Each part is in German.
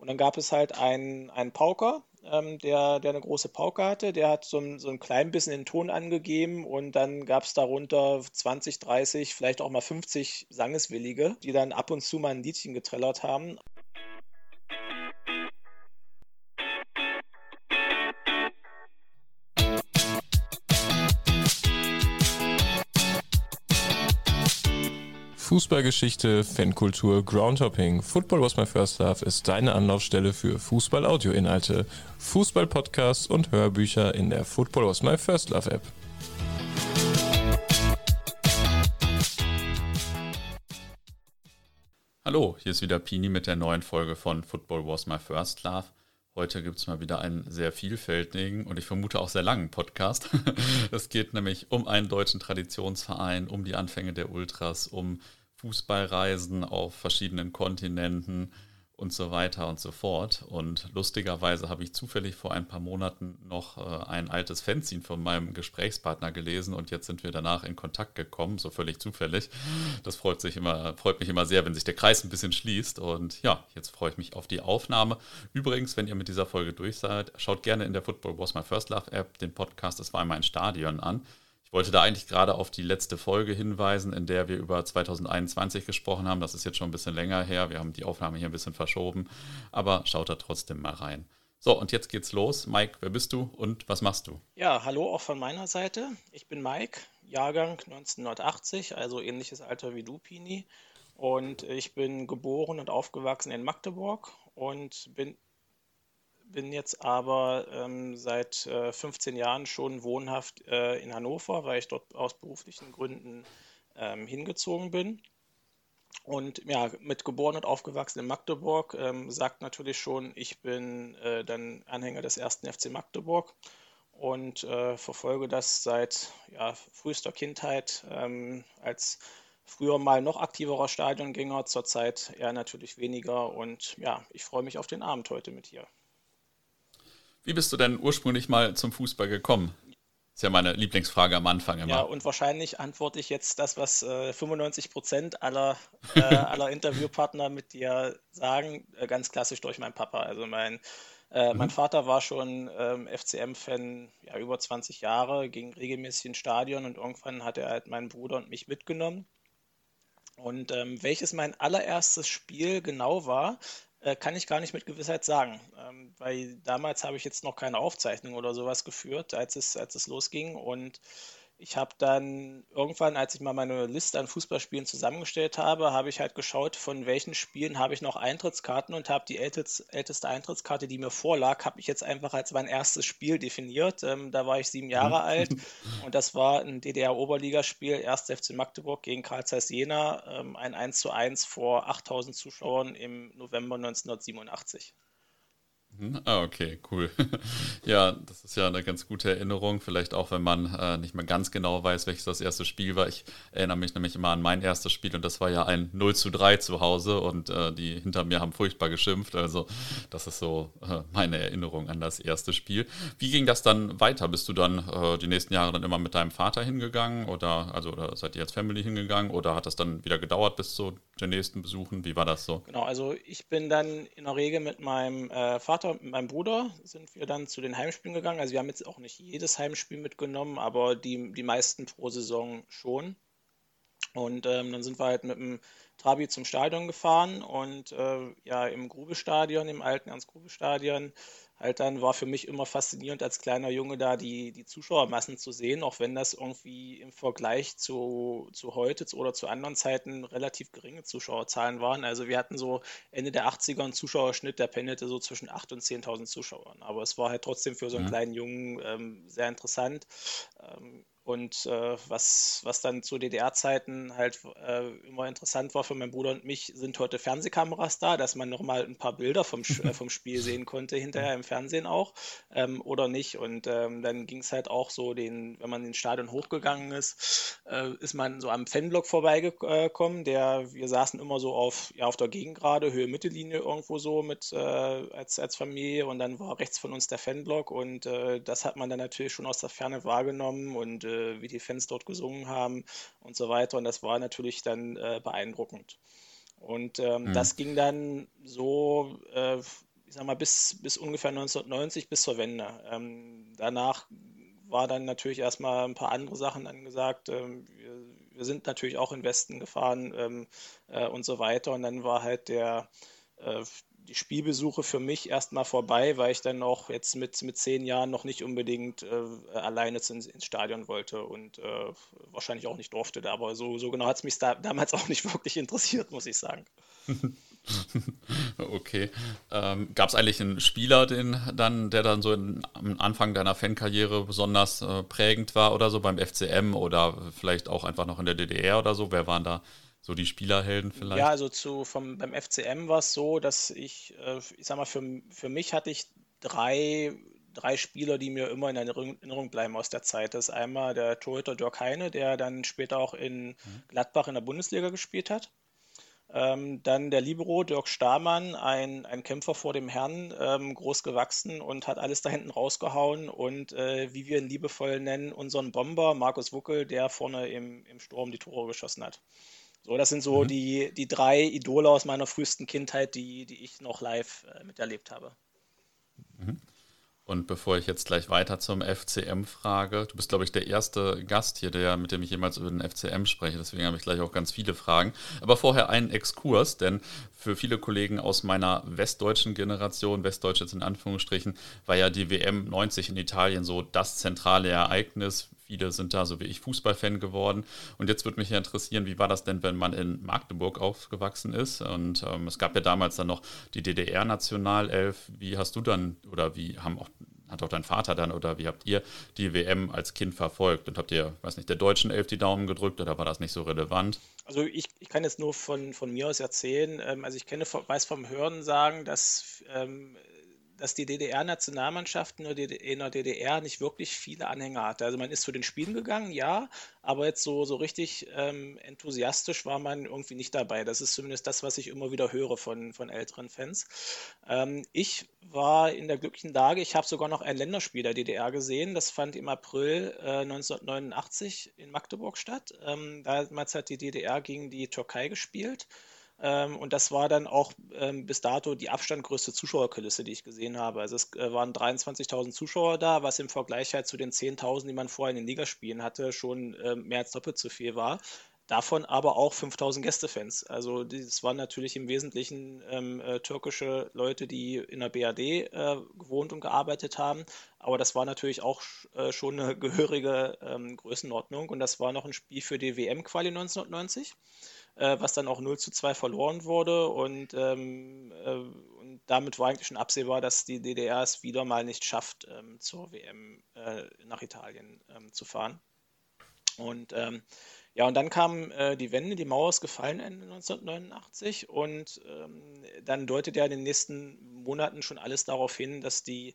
Und dann gab es halt einen, einen Pauker, ähm, der, der eine große Pauke hatte. Der hat so ein, so ein klein bisschen den Ton angegeben und dann gab es darunter 20, 30, vielleicht auch mal 50 Sangeswillige, die dann ab und zu mal ein Liedchen getrellert haben. Fußballgeschichte, Fankultur, Groundhopping. Football was my first love ist deine Anlaufstelle für Fußball-Audio-Inhalte, Fußball-Podcasts und Hörbücher in der Football was my first love App. Hallo, hier ist wieder Pini mit der neuen Folge von Football was my first love. Heute gibt es mal wieder einen sehr vielfältigen und ich vermute auch sehr langen Podcast. es geht nämlich um einen deutschen Traditionsverein, um die Anfänge der Ultras, um Fußballreisen auf verschiedenen Kontinenten und so weiter und so fort. Und lustigerweise habe ich zufällig vor ein paar Monaten noch äh, ein altes Fanzine von meinem Gesprächspartner gelesen und jetzt sind wir danach in Kontakt gekommen, so völlig zufällig. Das freut, sich immer, freut mich immer sehr, wenn sich der Kreis ein bisschen schließt. Und ja, jetzt freue ich mich auf die Aufnahme. Übrigens, wenn ihr mit dieser Folge durch seid, schaut gerne in der Football Was My First Love App den Podcast Das war einmal ein Stadion an. Ich wollte da eigentlich gerade auf die letzte Folge hinweisen, in der wir über 2021 gesprochen haben. Das ist jetzt schon ein bisschen länger her. Wir haben die Aufnahme hier ein bisschen verschoben. Aber schaut da trotzdem mal rein. So, und jetzt geht's los. Mike, wer bist du und was machst du? Ja, hallo auch von meiner Seite. Ich bin Mike, Jahrgang 1980, also ähnliches Alter wie du, Pini. Und ich bin geboren und aufgewachsen in Magdeburg und bin bin jetzt aber ähm, seit äh, 15 Jahren schon wohnhaft äh, in Hannover, weil ich dort aus beruflichen Gründen ähm, hingezogen bin. Und ja, mit geboren und aufgewachsen in Magdeburg ähm, sagt natürlich schon, ich bin äh, dann Anhänger des ersten FC Magdeburg und äh, verfolge das seit ja, frühester Kindheit ähm, als früher mal noch aktiverer Stadiongänger, zurzeit eher natürlich weniger. Und ja, ich freue mich auf den Abend heute mit dir. Wie bist du denn ursprünglich mal zum Fußball gekommen? Ist ja meine Lieblingsfrage am Anfang immer. Ja, und wahrscheinlich antworte ich jetzt das, was äh, 95 Prozent aller, äh, aller Interviewpartner mit dir sagen, äh, ganz klassisch durch meinen Papa. Also mein, äh, mhm. mein Vater war schon ähm, FCM-Fan ja, über 20 Jahre, ging regelmäßig ins Stadion und irgendwann hat er halt meinen Bruder und mich mitgenommen. Und ähm, welches mein allererstes Spiel genau war, kann ich gar nicht mit Gewissheit sagen, ähm, weil damals habe ich jetzt noch keine Aufzeichnung oder sowas geführt, als es, als es losging. Und ich habe dann irgendwann, als ich mal meine Liste an Fußballspielen zusammengestellt habe, habe ich halt geschaut, von welchen Spielen habe ich noch Eintrittskarten und habe die älteste, Eintrittskarte, die mir vorlag, habe ich jetzt einfach als mein erstes Spiel definiert. Ähm, da war ich sieben Jahre mhm. alt und das war ein DDR-Oberligaspiel, 1. FC Magdeburg gegen Karl Zeiss Jena, ähm, ein 1 zu 1 vor 8000 Zuschauern im November 1987. Mhm. Ah, okay, cool. ja, das ist ja eine ganz gute Erinnerung. Vielleicht auch, wenn man äh, nicht mehr ganz genau weiß, welches das erste Spiel war. Ich erinnere mich nämlich immer an mein erstes Spiel und das war ja ein 0 zu 3 zu Hause und äh, die hinter mir haben furchtbar geschimpft. Also, das ist so äh, meine Erinnerung an das erste Spiel. Wie ging das dann weiter? Bist du dann äh, die nächsten Jahre dann immer mit deinem Vater hingegangen oder, also, oder seid ihr als Family hingegangen oder hat das dann wieder gedauert bis zu den nächsten Besuchen? Wie war das so? Genau, also ich bin dann in der Regel mit meinem äh, Vater, mit meinem Bruder sind wir dann zu den Heimspielen gegangen. Also wir haben jetzt auch nicht jedes Heimspiel mitgenommen, aber die, die meisten pro Saison schon. Und ähm, dann sind wir halt mit dem Trabi zum Stadion gefahren und äh, ja, im Grube-Stadion, im alten Ernst-Grube-Stadion, halt dann war für mich immer faszinierend als kleiner Junge da die, die Zuschauermassen zu sehen, auch wenn das irgendwie im Vergleich zu, zu heute oder zu anderen Zeiten relativ geringe Zuschauerzahlen waren. Also wir hatten so Ende der 80er einen Zuschauerschnitt, der pendelte so zwischen 8.000 und 10.000 Zuschauern. Aber es war halt trotzdem für so einen ja. kleinen Jungen ähm, sehr interessant. Ähm, und äh, was, was dann zu DDR-Zeiten halt äh, immer interessant war für meinen Bruder und mich, sind heute Fernsehkameras da, dass man nochmal ein paar Bilder vom, äh, vom Spiel sehen konnte, hinterher im Fernsehen auch, ähm, oder nicht. Und ähm, dann ging es halt auch so, den, wenn man ins Stadion hochgegangen ist, äh, ist man so am Fanblock vorbeigekommen. Der, wir saßen immer so auf, ja, auf der Gegengrade, Höhe Mittellinie irgendwo so mit äh, als, als Familie und dann war rechts von uns der Fanblock und äh, das hat man dann natürlich schon aus der Ferne wahrgenommen und äh, wie die Fans dort gesungen haben und so weiter. Und das war natürlich dann äh, beeindruckend. Und ähm, mhm. das ging dann so, äh, ich sag mal, bis, bis ungefähr 1990, bis zur Wende. Ähm, danach war dann natürlich erstmal ein paar andere Sachen angesagt. Ähm, wir, wir, sind natürlich auch in Westen gefahren ähm, äh, und so weiter. Und dann war halt der, äh, die Spielbesuche für mich erstmal vorbei, weil ich dann auch jetzt mit, mit zehn Jahren noch nicht unbedingt äh, alleine ins, ins, Stadion wollte und äh, wahrscheinlich auch nicht durfte. Aber so, so genau hat es mich da, damals auch nicht wirklich interessiert, muss ich sagen. okay. Ähm, Gab es eigentlich einen Spieler, den dann, der dann so in, am Anfang deiner Fankarriere besonders äh, prägend war oder so beim FCM oder vielleicht auch einfach noch in der DDR oder so? Wer waren da so die Spielerhelden vielleicht? Ja, also zu, vom, beim FCM war es so, dass ich, äh, ich sag mal, für, für mich hatte ich drei, drei Spieler, die mir immer in Erinnerung bleiben aus der Zeit. Das ist einmal der Torhüter Dirk Heine, der dann später auch in mhm. Gladbach in der Bundesliga gespielt hat. Ähm, dann der Libero Dirk Stamann, ein, ein Kämpfer vor dem Herrn, ähm, groß gewachsen und hat alles da hinten rausgehauen. Und äh, wie wir ihn liebevoll nennen, unseren Bomber Markus Wuckel, der vorne im, im Sturm die Tore geschossen hat. So, das sind so mhm. die, die drei Idole aus meiner frühesten Kindheit, die, die ich noch live äh, miterlebt habe. Mhm. Und bevor ich jetzt gleich weiter zum FCM frage, du bist, glaube ich, der erste Gast hier, der, mit dem ich jemals über den FCM spreche, deswegen habe ich gleich auch ganz viele Fragen. Aber vorher einen Exkurs, denn für viele Kollegen aus meiner westdeutschen Generation, westdeutsch jetzt in Anführungsstrichen, war ja die WM 90 in Italien so das zentrale Ereignis. Viele sind da, so wie ich, Fußballfan geworden. Und jetzt würde mich ja interessieren, wie war das denn, wenn man in Magdeburg aufgewachsen ist? Und ähm, es gab ja damals dann noch die DDR-Nationalelf. Wie hast du dann oder wie haben auch hat auch dein Vater dann oder wie habt ihr die WM als Kind verfolgt? Und habt ihr, weiß nicht, der deutschen Elf die Daumen gedrückt oder war das nicht so relevant? Also ich, ich kann jetzt nur von, von mir aus erzählen. Ähm, also ich kenne, weiß vom Hören sagen, dass ähm, dass die DDR-Nationalmannschaft in der DDR nicht wirklich viele Anhänger hatte. Also man ist zu den Spielen gegangen, ja, aber jetzt so, so richtig ähm, enthusiastisch war man irgendwie nicht dabei. Das ist zumindest das, was ich immer wieder höre von, von älteren Fans. Ähm, ich war in der glücklichen Lage, ich habe sogar noch ein Länderspiel der DDR gesehen. Das fand im April äh, 1989 in Magdeburg statt. Ähm, damals hat die DDR gegen die Türkei gespielt. Ähm, und das war dann auch ähm, bis dato die abstandgrößte Zuschauerkulisse, die ich gesehen habe. Also es äh, waren 23.000 Zuschauer da, was im Vergleich halt zu den 10.000, die man vorher in den Ligaspielen hatte, schon äh, mehr als doppelt so viel war. Davon aber auch 5000 Gästefans. Also das waren natürlich im Wesentlichen ähm, äh, türkische Leute, die in der BRD äh, gewohnt und gearbeitet haben. Aber das war natürlich auch äh, schon eine gehörige ähm, Größenordnung. Und das war noch ein Spiel für die WM-Quali 1990 äh, was dann auch 0 zu 2 verloren wurde. Und, ähm, äh, und damit war eigentlich schon absehbar, dass die DDR es wieder mal nicht schafft, ähm, zur WM äh, nach Italien ähm, zu fahren. Und ähm, ja, und dann kam äh, die Wende, die Mauer ist gefallen Ende 1989 und ähm, dann deutet ja in den nächsten Monaten schon alles darauf hin, dass die,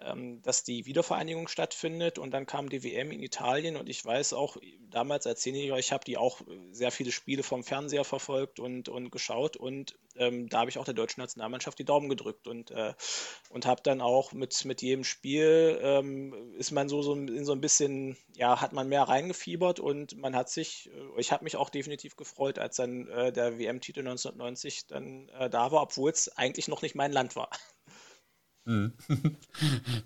ähm, dass die Wiedervereinigung stattfindet. Und dann kam die WM in Italien und ich weiß auch damals als Senior, ich habe die auch sehr viele Spiele vom Fernseher verfolgt und, und geschaut. Und ähm, da habe ich auch der deutschen Nationalmannschaft die Daumen gedrückt und, äh, und habe dann auch mit, mit jedem Spiel ähm, ist man so, so in so ein bisschen, ja, hat man mehr reingefiebert und man hat sich, äh, ich habe mich auch definitiv gefreut, als dann äh, der WM-Titel 1990 dann äh, da war, obwohl es eigentlich noch nicht mein Land war. Mhm.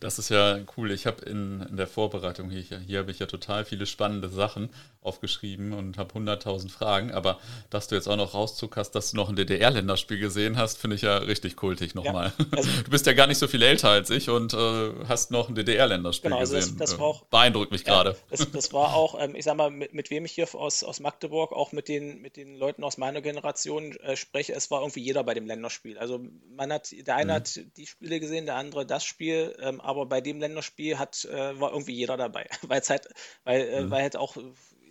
Das ist ja cool. Ich habe in, in, der Vorbereitung hier, hier habe ich ja total viele spannende Sachen aufgeschrieben und habe 100.000 Fragen. Aber dass du jetzt auch noch rauszug hast, dass du noch ein DDR-Länderspiel gesehen hast, finde ich ja richtig kultig nochmal. Ja, also du bist ja gar nicht so viel älter als ich und äh, hast noch ein DDR-Länderspiel genau, also gesehen. Das, das auch, Beeindruckt mich ja, gerade. Das, das, war auch, ähm, ich sag mal, mit, mit, wem ich hier aus, aus Magdeburg, auch mit den, mit den Leuten aus meiner Generation äh, spreche, es war irgendwie jeder bei dem Länderspiel. Also man hat, der eine mhm. hat die Spiele gesehen, der andere das Spiel, ähm, aber bei dem Länderspiel hat, äh, war irgendwie jeder dabei. weil halt, weil, äh, mhm. weil halt auch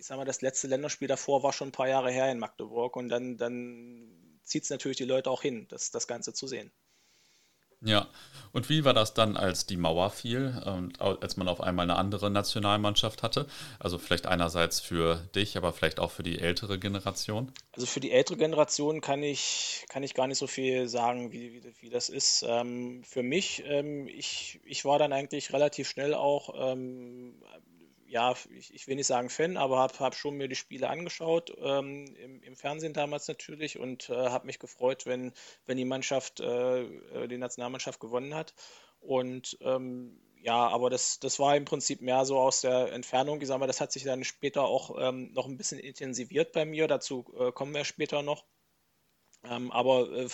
ich sag mal, das letzte Länderspiel davor war schon ein paar Jahre her in Magdeburg und dann, dann zieht es natürlich die Leute auch hin, das, das Ganze zu sehen. Ja, und wie war das dann, als die Mauer fiel und als man auf einmal eine andere Nationalmannschaft hatte? Also vielleicht einerseits für dich, aber vielleicht auch für die ältere Generation? Also für die ältere Generation kann ich, kann ich gar nicht so viel sagen, wie, wie, wie das ist. Ähm, für mich, ähm, ich, ich war dann eigentlich relativ schnell auch ähm, ja, ich, ich, will nicht sagen Fan, aber habe hab schon mir die Spiele angeschaut, ähm, im, im, Fernsehen damals natürlich und äh, habe mich gefreut, wenn, wenn die Mannschaft, äh, äh, die Nationalmannschaft gewonnen hat. Und ähm, ja, aber das, das war im Prinzip mehr so aus der Entfernung. Ich sage mal, das hat sich dann später auch ähm, noch ein bisschen intensiviert bei mir. Dazu äh, kommen wir später noch. Ähm, aber äh,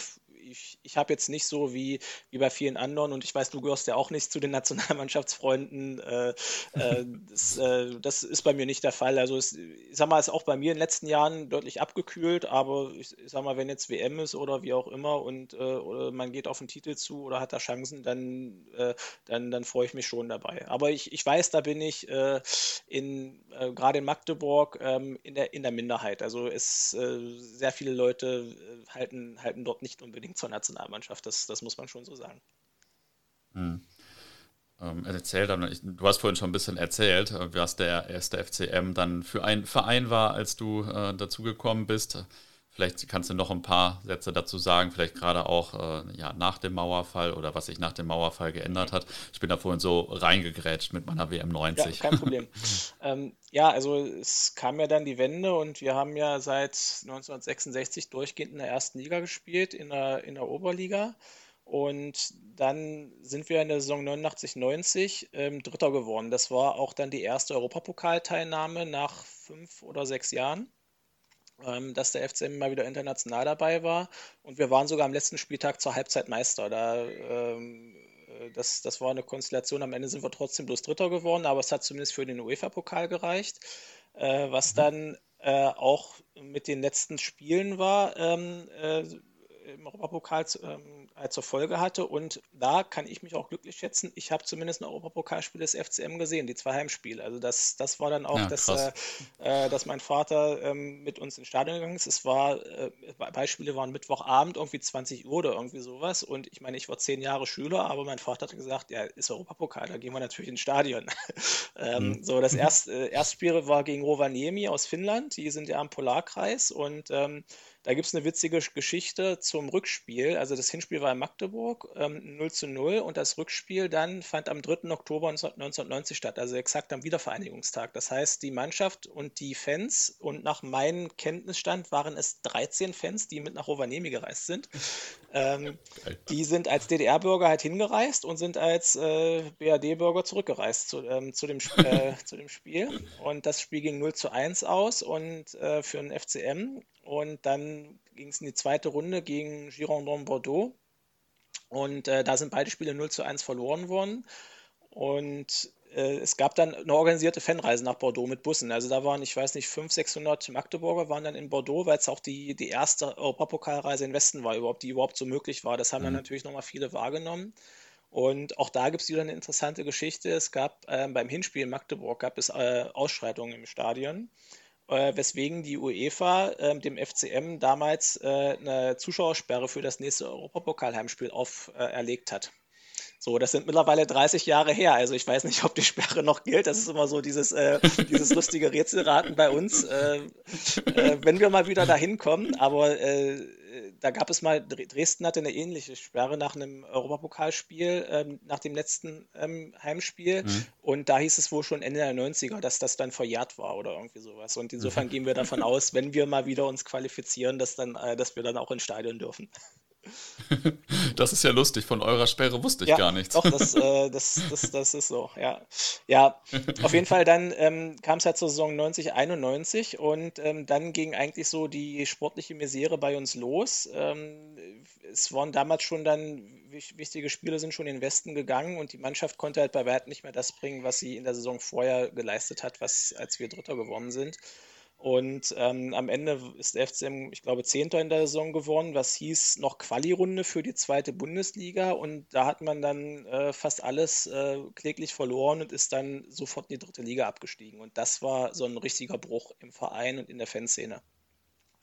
ich, ich habe jetzt nicht so wie, wie bei vielen anderen und ich weiß, du gehörst ja auch nicht zu den Nationalmannschaftsfreunden. Äh, äh, das, äh, das, ist bei mir nicht der Fall. Also es, ich sag mal, es ist auch bei mir in den letzten Jahren deutlich abgekühlt, aber ich, ich sag mal, wenn jetzt WM ist oder wie auch immer und äh, man geht auf den Titel zu oder hat da Chancen, dann, äh, dann, dann freue ich mich schon dabei. Aber ich, ich weiß, da bin ich äh, gerade in Magdeburg ähm, in, der, in der Minderheit. Also es sehr viele Leute halten, halten dort nicht unbedingt zur Nationalmannschaft. Das, das muss man schon so sagen. Hm. Ähm, erzähl dann, ich, du hast vorhin schon ein bisschen erzählt, äh, was der erste FCM dann für ein Verein war, als du äh, dazugekommen bist. Vielleicht kannst du noch ein paar Sätze dazu sagen, vielleicht gerade auch äh, ja, nach dem Mauerfall oder was sich nach dem Mauerfall geändert hat. Ich bin da vorhin so reingegrätscht mit meiner WM 90. Ja, kein Problem. ähm, ja, also es kam ja dann die Wende und wir haben ja seit 1966 durchgehend in der ersten Liga gespielt, in der, in der Oberliga. Und dann sind wir in der Saison 89-90 ähm, Dritter geworden. Das war auch dann die erste Europapokalteilnahme nach fünf oder sechs Jahren dass der FCM mal wieder international dabei war. Und wir waren sogar am letzten Spieltag zur Halbzeit Meister. Da, ähm, äh, das, das war eine Konstellation. Am Ende sind wir trotzdem bloß Dritter geworden, aber es hat zumindest für den UEFA-Pokal gereicht. Äh, was mhm. dann äh, auch mit den letzten Spielen war ähm, äh, im Europapokal ähm, äh, zur Folge hatte. Und da kann ich mich auch glücklich schätzen. Ich habe zumindest ein Europapokalspiel des FCM gesehen, die zwei Heimspiele. Also das, das war dann auch, ja, dass, äh, äh, dass mein Vater ähm, mit uns ins Stadion gegangen ist. Es war, äh, Beispiele waren Mittwochabend, irgendwie 20 Uhr oder irgendwie sowas. Und ich meine, ich war zehn Jahre Schüler, aber mein Vater hat gesagt, ja, ist Europapokal, da gehen wir natürlich ins Stadion. ähm, mhm. So, das erste äh, Erstspiel war gegen Rovaniemi aus Finnland. Die sind ja am Polarkreis und ähm, da gibt es eine witzige Geschichte zum Rückspiel. Also das Hinspiel war in Magdeburg, ähm, 0 zu 0 und das Rückspiel dann fand am 3. Oktober 1990 statt, also exakt am Wiedervereinigungstag. Das heißt, die Mannschaft und die Fans und nach meinem Kenntnisstand waren es 13 Fans, die mit nach Rovaniemi gereist sind. Ähm, die sind als DDR-Bürger halt hingereist und sind als äh, BRD-Bürger zurückgereist zu, ähm, zu, dem, äh, zu dem Spiel. Und das Spiel ging 0 zu 1 aus und äh, für den FCM und dann ging es in die zweite Runde gegen Girondin Bordeaux. Und äh, da sind beide Spiele 0 zu 1 verloren worden. Und es gab dann eine organisierte Fanreise nach Bordeaux mit Bussen. Also da waren, ich weiß nicht, 500, 600 Magdeburger waren dann in Bordeaux, weil es auch die, die erste Europapokalreise im Westen war, überhaupt, die überhaupt so möglich war. Das haben mhm. dann natürlich nochmal viele wahrgenommen. Und auch da gibt es wieder eine interessante Geschichte. Es gab äh, beim Hinspiel in Magdeburg gab es äh, Ausschreitungen im Stadion äh, weswegen die UEFA äh, dem FCM damals äh, eine Zuschauersperre für das nächste Europapokalheimspiel auferlegt hat. So, das sind mittlerweile 30 Jahre her. Also ich weiß nicht, ob die Sperre noch gilt. Das ist immer so dieses, äh, dieses lustige Rätselraten bei uns, äh, äh, wenn wir mal wieder dahin kommen. Aber äh, da gab es mal, Dresden hatte eine ähnliche Sperre nach einem Europapokalspiel, ähm, nach dem letzten ähm, Heimspiel. Mhm. Und da hieß es wohl schon Ende der 90er, dass das dann verjährt war oder irgendwie sowas. Und insofern mhm. gehen wir davon aus, wenn wir mal wieder uns qualifizieren, dass, dann, äh, dass wir dann auch ins Stadion dürfen. Das ist ja lustig, von eurer Sperre wusste ich ja, gar nichts. Doch, das, äh, das, das, das ist so, ja. Ja, auf jeden Fall dann ähm, kam es halt zur Saison 90, 91 und ähm, dann ging eigentlich so die sportliche Misere bei uns los. Ähm, es waren damals schon dann wichtige Spiele sind schon in den Westen gegangen und die Mannschaft konnte halt bei weitem nicht mehr das bringen, was sie in der Saison vorher geleistet hat, was als wir Dritter geworden sind. Und ähm, am Ende ist der FCM, ich glaube, Zehnter in der Saison geworden, was hieß noch Quali-Runde für die zweite Bundesliga. Und da hat man dann äh, fast alles äh, kläglich verloren und ist dann sofort in die dritte Liga abgestiegen. Und das war so ein richtiger Bruch im Verein und in der Fanszene.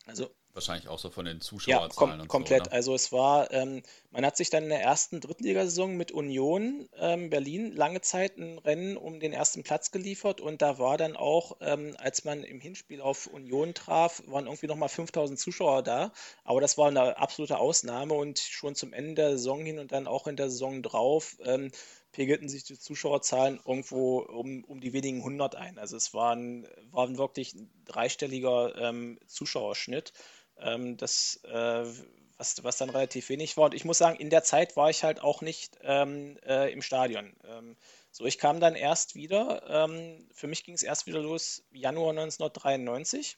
Also Wahrscheinlich auch so von den Zuschauerzahlen. Ja, kom komplett. So, also es war, ähm, man hat sich dann in der ersten Drittligasaison mit Union ähm, Berlin lange Zeit ein Rennen um den ersten Platz geliefert und da war dann auch, ähm, als man im Hinspiel auf Union traf, waren irgendwie nochmal 5000 Zuschauer da, aber das war eine absolute Ausnahme und schon zum Ende der Saison hin und dann auch in der Saison drauf ähm, pegelten sich die Zuschauerzahlen irgendwo um, um die wenigen hundert ein. Also es war ein, war ein wirklich dreistelliger ähm, Zuschauerschnitt, ähm, das, äh, was, was dann relativ wenig war. Und ich muss sagen, in der Zeit war ich halt auch nicht ähm, äh, im Stadion. Ähm, so, ich kam dann erst wieder, ähm, für mich ging es erst wieder los Januar 1993.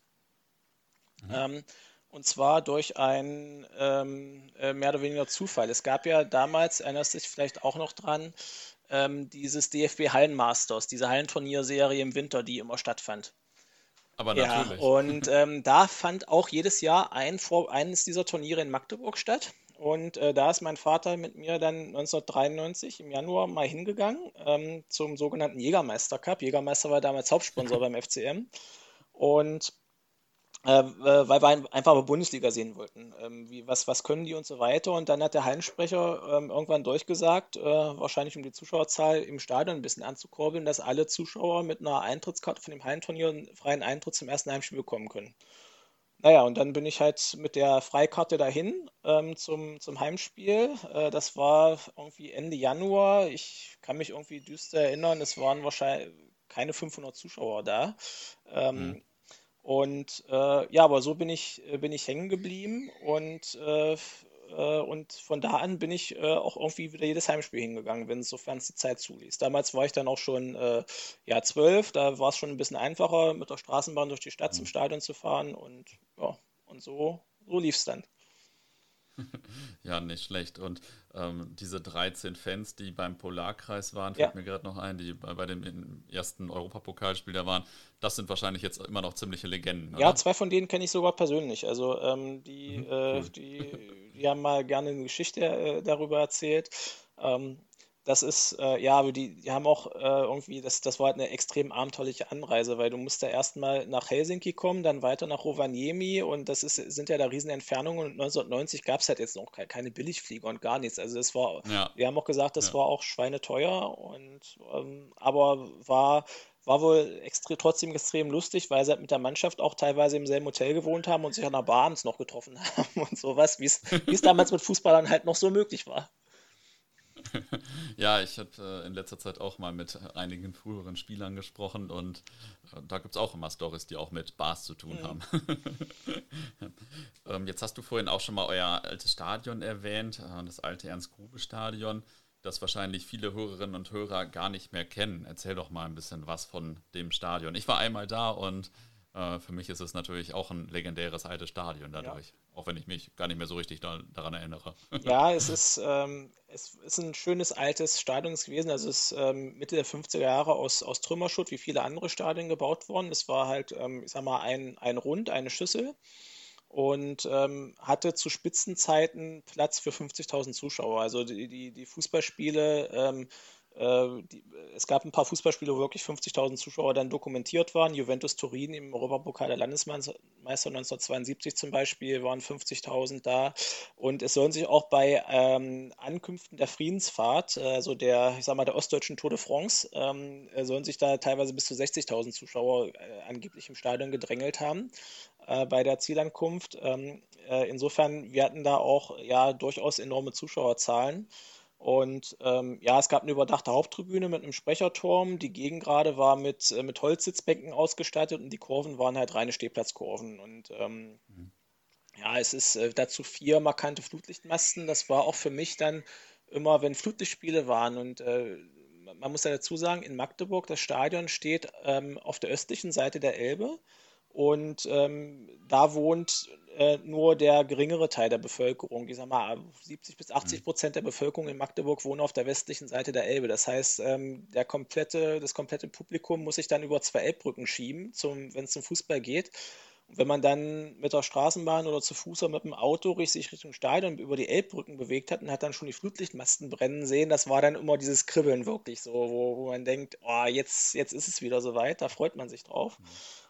Mhm. Ähm, und zwar durch einen ähm, äh, mehr oder weniger Zufall. Es gab ja damals, erinnerst du dich vielleicht auch noch dran, dieses DFB Hallenmasters, diese Hallenturnierserie im Winter, die immer stattfand. Aber natürlich. Ja, und ähm, da fand auch jedes Jahr ein, eines dieser Turniere in Magdeburg statt. Und äh, da ist mein Vater mit mir dann 1993 im Januar mal hingegangen ähm, zum sogenannten Jägermeister Cup. Jägermeister war damals Hauptsponsor beim FCM. Und äh, weil wir einfach mal Bundesliga sehen wollten. Ähm, wie, was, was können die und so weiter. Und dann hat der Hallensprecher ähm, irgendwann durchgesagt, äh, wahrscheinlich um die Zuschauerzahl im Stadion ein bisschen anzukurbeln, dass alle Zuschauer mit einer Eintrittskarte von dem Hallenturnier einen freien Eintritt zum ersten Heimspiel bekommen können. Naja, und dann bin ich halt mit der Freikarte dahin ähm, zum, zum Heimspiel. Äh, das war irgendwie Ende Januar. Ich kann mich irgendwie düster erinnern, es waren wahrscheinlich keine 500 Zuschauer da. Ähm, mhm. Und äh, ja, aber so bin ich, äh, bin ich hängen geblieben und, äh, äh, und von da an bin ich äh, auch irgendwie wieder jedes Heimspiel hingegangen, wenn es sofern es die Zeit zuließ. Damals war ich dann auch schon ja, zwölf, da war es schon ein bisschen einfacher, mit der Straßenbahn durch die Stadt zum mhm. Stadion zu fahren und ja, und so, so lief es dann. ja, nicht schlecht. Und ähm, diese 13 Fans, die beim Polarkreis waren, fällt ja. mir gerade noch ein, die bei, bei dem ersten Europapokalspiel da waren, das sind wahrscheinlich jetzt immer noch ziemliche Legenden. Oder? Ja, zwei von denen kenne ich sogar persönlich. Also ähm, die, mhm, äh, die, die haben mal gerne eine Geschichte äh, darüber erzählt. Ähm, das ist, äh, ja, die, die haben auch äh, irgendwie, das, das war halt eine extrem abenteuerliche Anreise, weil du musst da erstmal nach Helsinki kommen, dann weiter nach Rovaniemi und das ist, sind ja da riesen Entfernungen und 1990 gab es halt jetzt noch keine Billigflieger und gar nichts. Also das war, ja. wir haben auch gesagt, das ja. war auch schweineteuer und ähm, aber war war wohl extre trotzdem extrem lustig, weil sie halt mit der Mannschaft auch teilweise im selben Hotel gewohnt haben und sich an der Bar abends noch getroffen haben und sowas, wie es damals mit Fußballern halt noch so möglich war. ja, ich habe äh, in letzter Zeit auch mal mit einigen früheren Spielern gesprochen und äh, da gibt es auch immer Stories, die auch mit Bars zu tun mhm. haben. ähm, jetzt hast du vorhin auch schon mal euer altes Stadion erwähnt, äh, das alte Ernst-Grube-Stadion, das wahrscheinlich viele Hörerinnen und Hörer gar nicht mehr kennen. Erzähl doch mal ein bisschen was von dem Stadion. Ich war einmal da und äh, für mich ist es natürlich auch ein legendäres altes Stadion dadurch, ja. Auch wenn ich mich gar nicht mehr so richtig da, daran erinnere. Ja, es ist, ähm, es ist ein schönes altes Stadion gewesen. Also es ist ähm, Mitte der 50er Jahre aus, aus Trümmerschutt wie viele andere Stadien gebaut worden. Es war halt, ähm, ich sag mal, ein, ein Rund, eine Schüssel und ähm, hatte zu Spitzenzeiten Platz für 50.000 Zuschauer. Also die, die, die Fußballspiele ähm, äh, die, es gab ein paar Fußballspiele, wo wirklich 50.000 Zuschauer dann dokumentiert waren. Juventus Turin im Europapokal der Landesmeister 1972 zum Beispiel waren 50.000 da. Und es sollen sich auch bei ähm, Ankünften der Friedensfahrt, also der, ich sag mal, der ostdeutschen Tour de France, ähm, sollen sich da teilweise bis zu 60.000 Zuschauer äh, angeblich im Stadion gedrängelt haben äh, bei der Zielankunft. Ähm, äh, insofern, wir hatten da auch ja durchaus enorme Zuschauerzahlen. Und ähm, ja, es gab eine überdachte Haupttribüne mit einem Sprecherturm. Die Gegengrade war mit, äh, mit Holzsitzbänken ausgestattet und die Kurven waren halt reine Stehplatzkurven. Und ähm, mhm. ja, es ist äh, dazu vier markante Flutlichtmasten. Das war auch für mich dann immer, wenn Flutlichtspiele waren. Und äh, man muss ja dazu sagen, in Magdeburg, das Stadion steht ähm, auf der östlichen Seite der Elbe. Und ähm, da wohnt äh, nur der geringere Teil der Bevölkerung. Ich sag mal, 70 bis 80 mhm. Prozent der Bevölkerung in Magdeburg wohnen auf der westlichen Seite der Elbe. Das heißt, ähm, der komplette, das komplette Publikum muss sich dann über zwei Elbbrücken schieben, wenn es zum Fußball geht. Und wenn man dann mit der Straßenbahn oder zu Fuß oder mit dem Auto sich Richtung Stadion über die Elbbrücken bewegt hat und hat dann schon die Flutlichtmasten brennen sehen, das war dann immer dieses Kribbeln wirklich so, wo, wo man denkt, oh, jetzt, jetzt ist es wieder soweit, da freut man sich drauf. Mhm.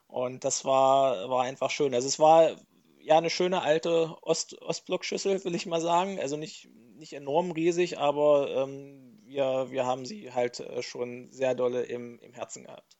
Und das war, war einfach schön. Also es war ja eine schöne alte Ost, Ostblockschüssel, will ich mal sagen. Also nicht, nicht enorm riesig, aber ähm, wir, wir haben sie halt äh, schon sehr dolle im, im Herzen gehabt.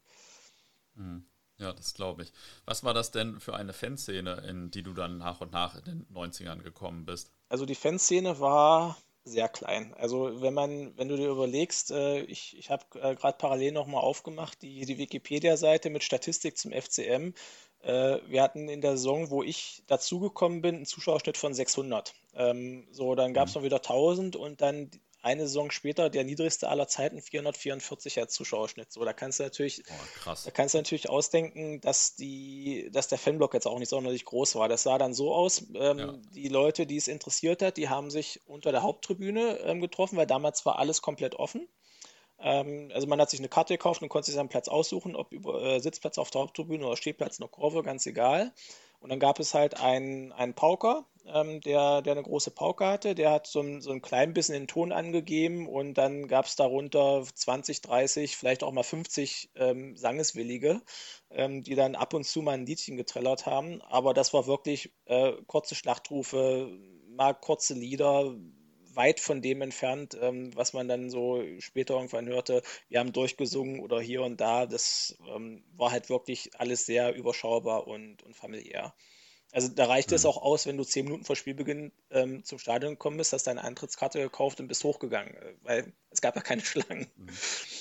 Mhm. Ja, das glaube ich. Was war das denn für eine Fanszene, in die du dann nach und nach in den 90ern gekommen bist? Also die Fanszene war sehr klein. Also wenn man, wenn du dir überlegst, äh, ich, ich habe äh, gerade parallel nochmal aufgemacht, die, die Wikipedia-Seite mit Statistik zum FCM. Äh, wir hatten in der Saison, wo ich dazugekommen bin, einen Zuschauerschnitt von 600. Ähm, so, dann gab es mhm. noch wieder 1000 und dann eine Saison später der niedrigste aller Zeiten 444er Zuschauerschnitt. So, da kannst du natürlich, oh, da kannst du natürlich ausdenken, dass die, dass der Fanblock jetzt auch nicht sonderlich groß war. Das sah dann so aus: ähm, ja. Die Leute, die es interessiert hat, die haben sich unter der Haupttribüne ähm, getroffen, weil damals war alles komplett offen. Ähm, also man hat sich eine Karte gekauft und konnte sich seinen Platz aussuchen, ob über äh, Sitzplatz auf der Haupttribüne oder Stehplatz in der Kurve, ganz egal. Und dann gab es halt einen, einen Pauker, ähm, der, der eine große Pauke hatte. Der hat so ein, so ein klein bisschen den Ton angegeben und dann gab es darunter 20, 30, vielleicht auch mal 50 ähm, Sangeswillige, ähm, die dann ab und zu mal ein Liedchen getrellert haben. Aber das war wirklich äh, kurze Schlachtrufe, mal kurze Lieder, weit von dem entfernt, ähm, was man dann so später irgendwann hörte. Wir haben durchgesungen oder hier und da. Das ähm, war halt wirklich alles sehr überschaubar und, und familiär. Also da reicht mhm. es auch aus, wenn du zehn Minuten vor Spielbeginn ähm, zum Stadion gekommen bist, hast deine Eintrittskarte gekauft und bist hochgegangen, äh, weil es gab ja keine Schlangen. Mhm.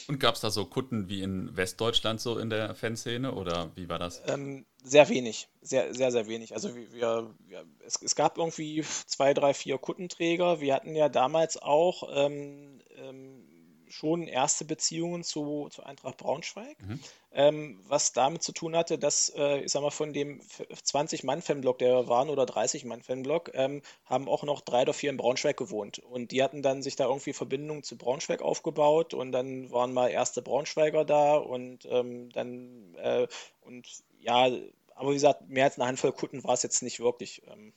Und gab es da so Kutten wie in Westdeutschland so in der Fanszene oder wie war das? Ähm, sehr wenig, sehr, sehr, sehr wenig. Also wir, wir, es, es, gab irgendwie zwei, drei, vier Kuttenträger. Wir hatten ja damals auch ähm, ähm schon erste Beziehungen zu, zu Eintracht Braunschweig, mhm. ähm, was damit zu tun hatte, dass, äh, ich sag mal, von dem 20-Mann-Fanblock, der wir waren, oder 30-Mann-Fanblock, ähm, haben auch noch drei oder vier in Braunschweig gewohnt. Und die hatten dann sich da irgendwie Verbindungen zu Braunschweig aufgebaut und dann waren mal erste Braunschweiger da und ähm, dann, äh, und ja, aber wie gesagt, mehr als eine Handvoll Kutten war es jetzt nicht wirklich. Ähm.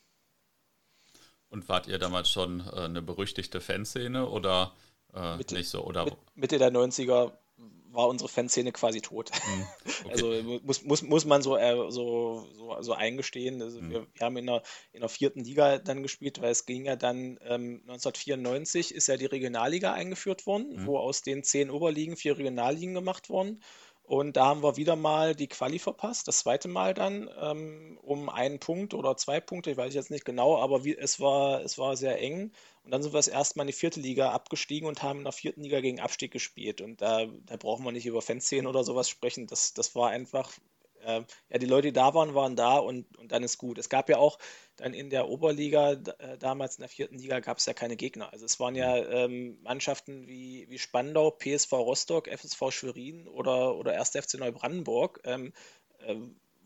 Und wart ihr damals schon äh, eine berüchtigte Fanszene oder äh, Mitte, nicht so, oder? Mitte der 90er war unsere Fanszene quasi tot. Mhm, okay. Also muss, muss, muss man so, äh, so, so, so eingestehen. Also mhm. wir, wir, haben in der, in der vierten Liga dann gespielt, weil es ging ja dann ähm, 1994 ist ja die Regionalliga eingeführt worden, mhm. wo aus den zehn Oberligen vier Regionalligen gemacht wurden. Und da haben wir wieder mal die Quali verpasst, das zweite Mal dann, ähm, um einen Punkt oder zwei Punkte, ich weiß jetzt nicht genau, aber wie, es, war, es war sehr eng. Und dann sind wir das erste Mal in die vierte Liga abgestiegen und haben in der vierten Liga gegen Abstieg gespielt. Und da, da brauchen wir nicht über Fanszenen oder sowas sprechen. Das, das war einfach äh, ja, die Leute, die da waren, waren da und, und dann ist gut. Es gab ja auch dann in der Oberliga, äh, damals in der vierten Liga, gab es ja keine Gegner. Also es waren ja ähm, Mannschaften wie, wie Spandau, PSV Rostock, FSV Schwerin oder, oder 1. FC Neubrandenburg. Ähm, äh,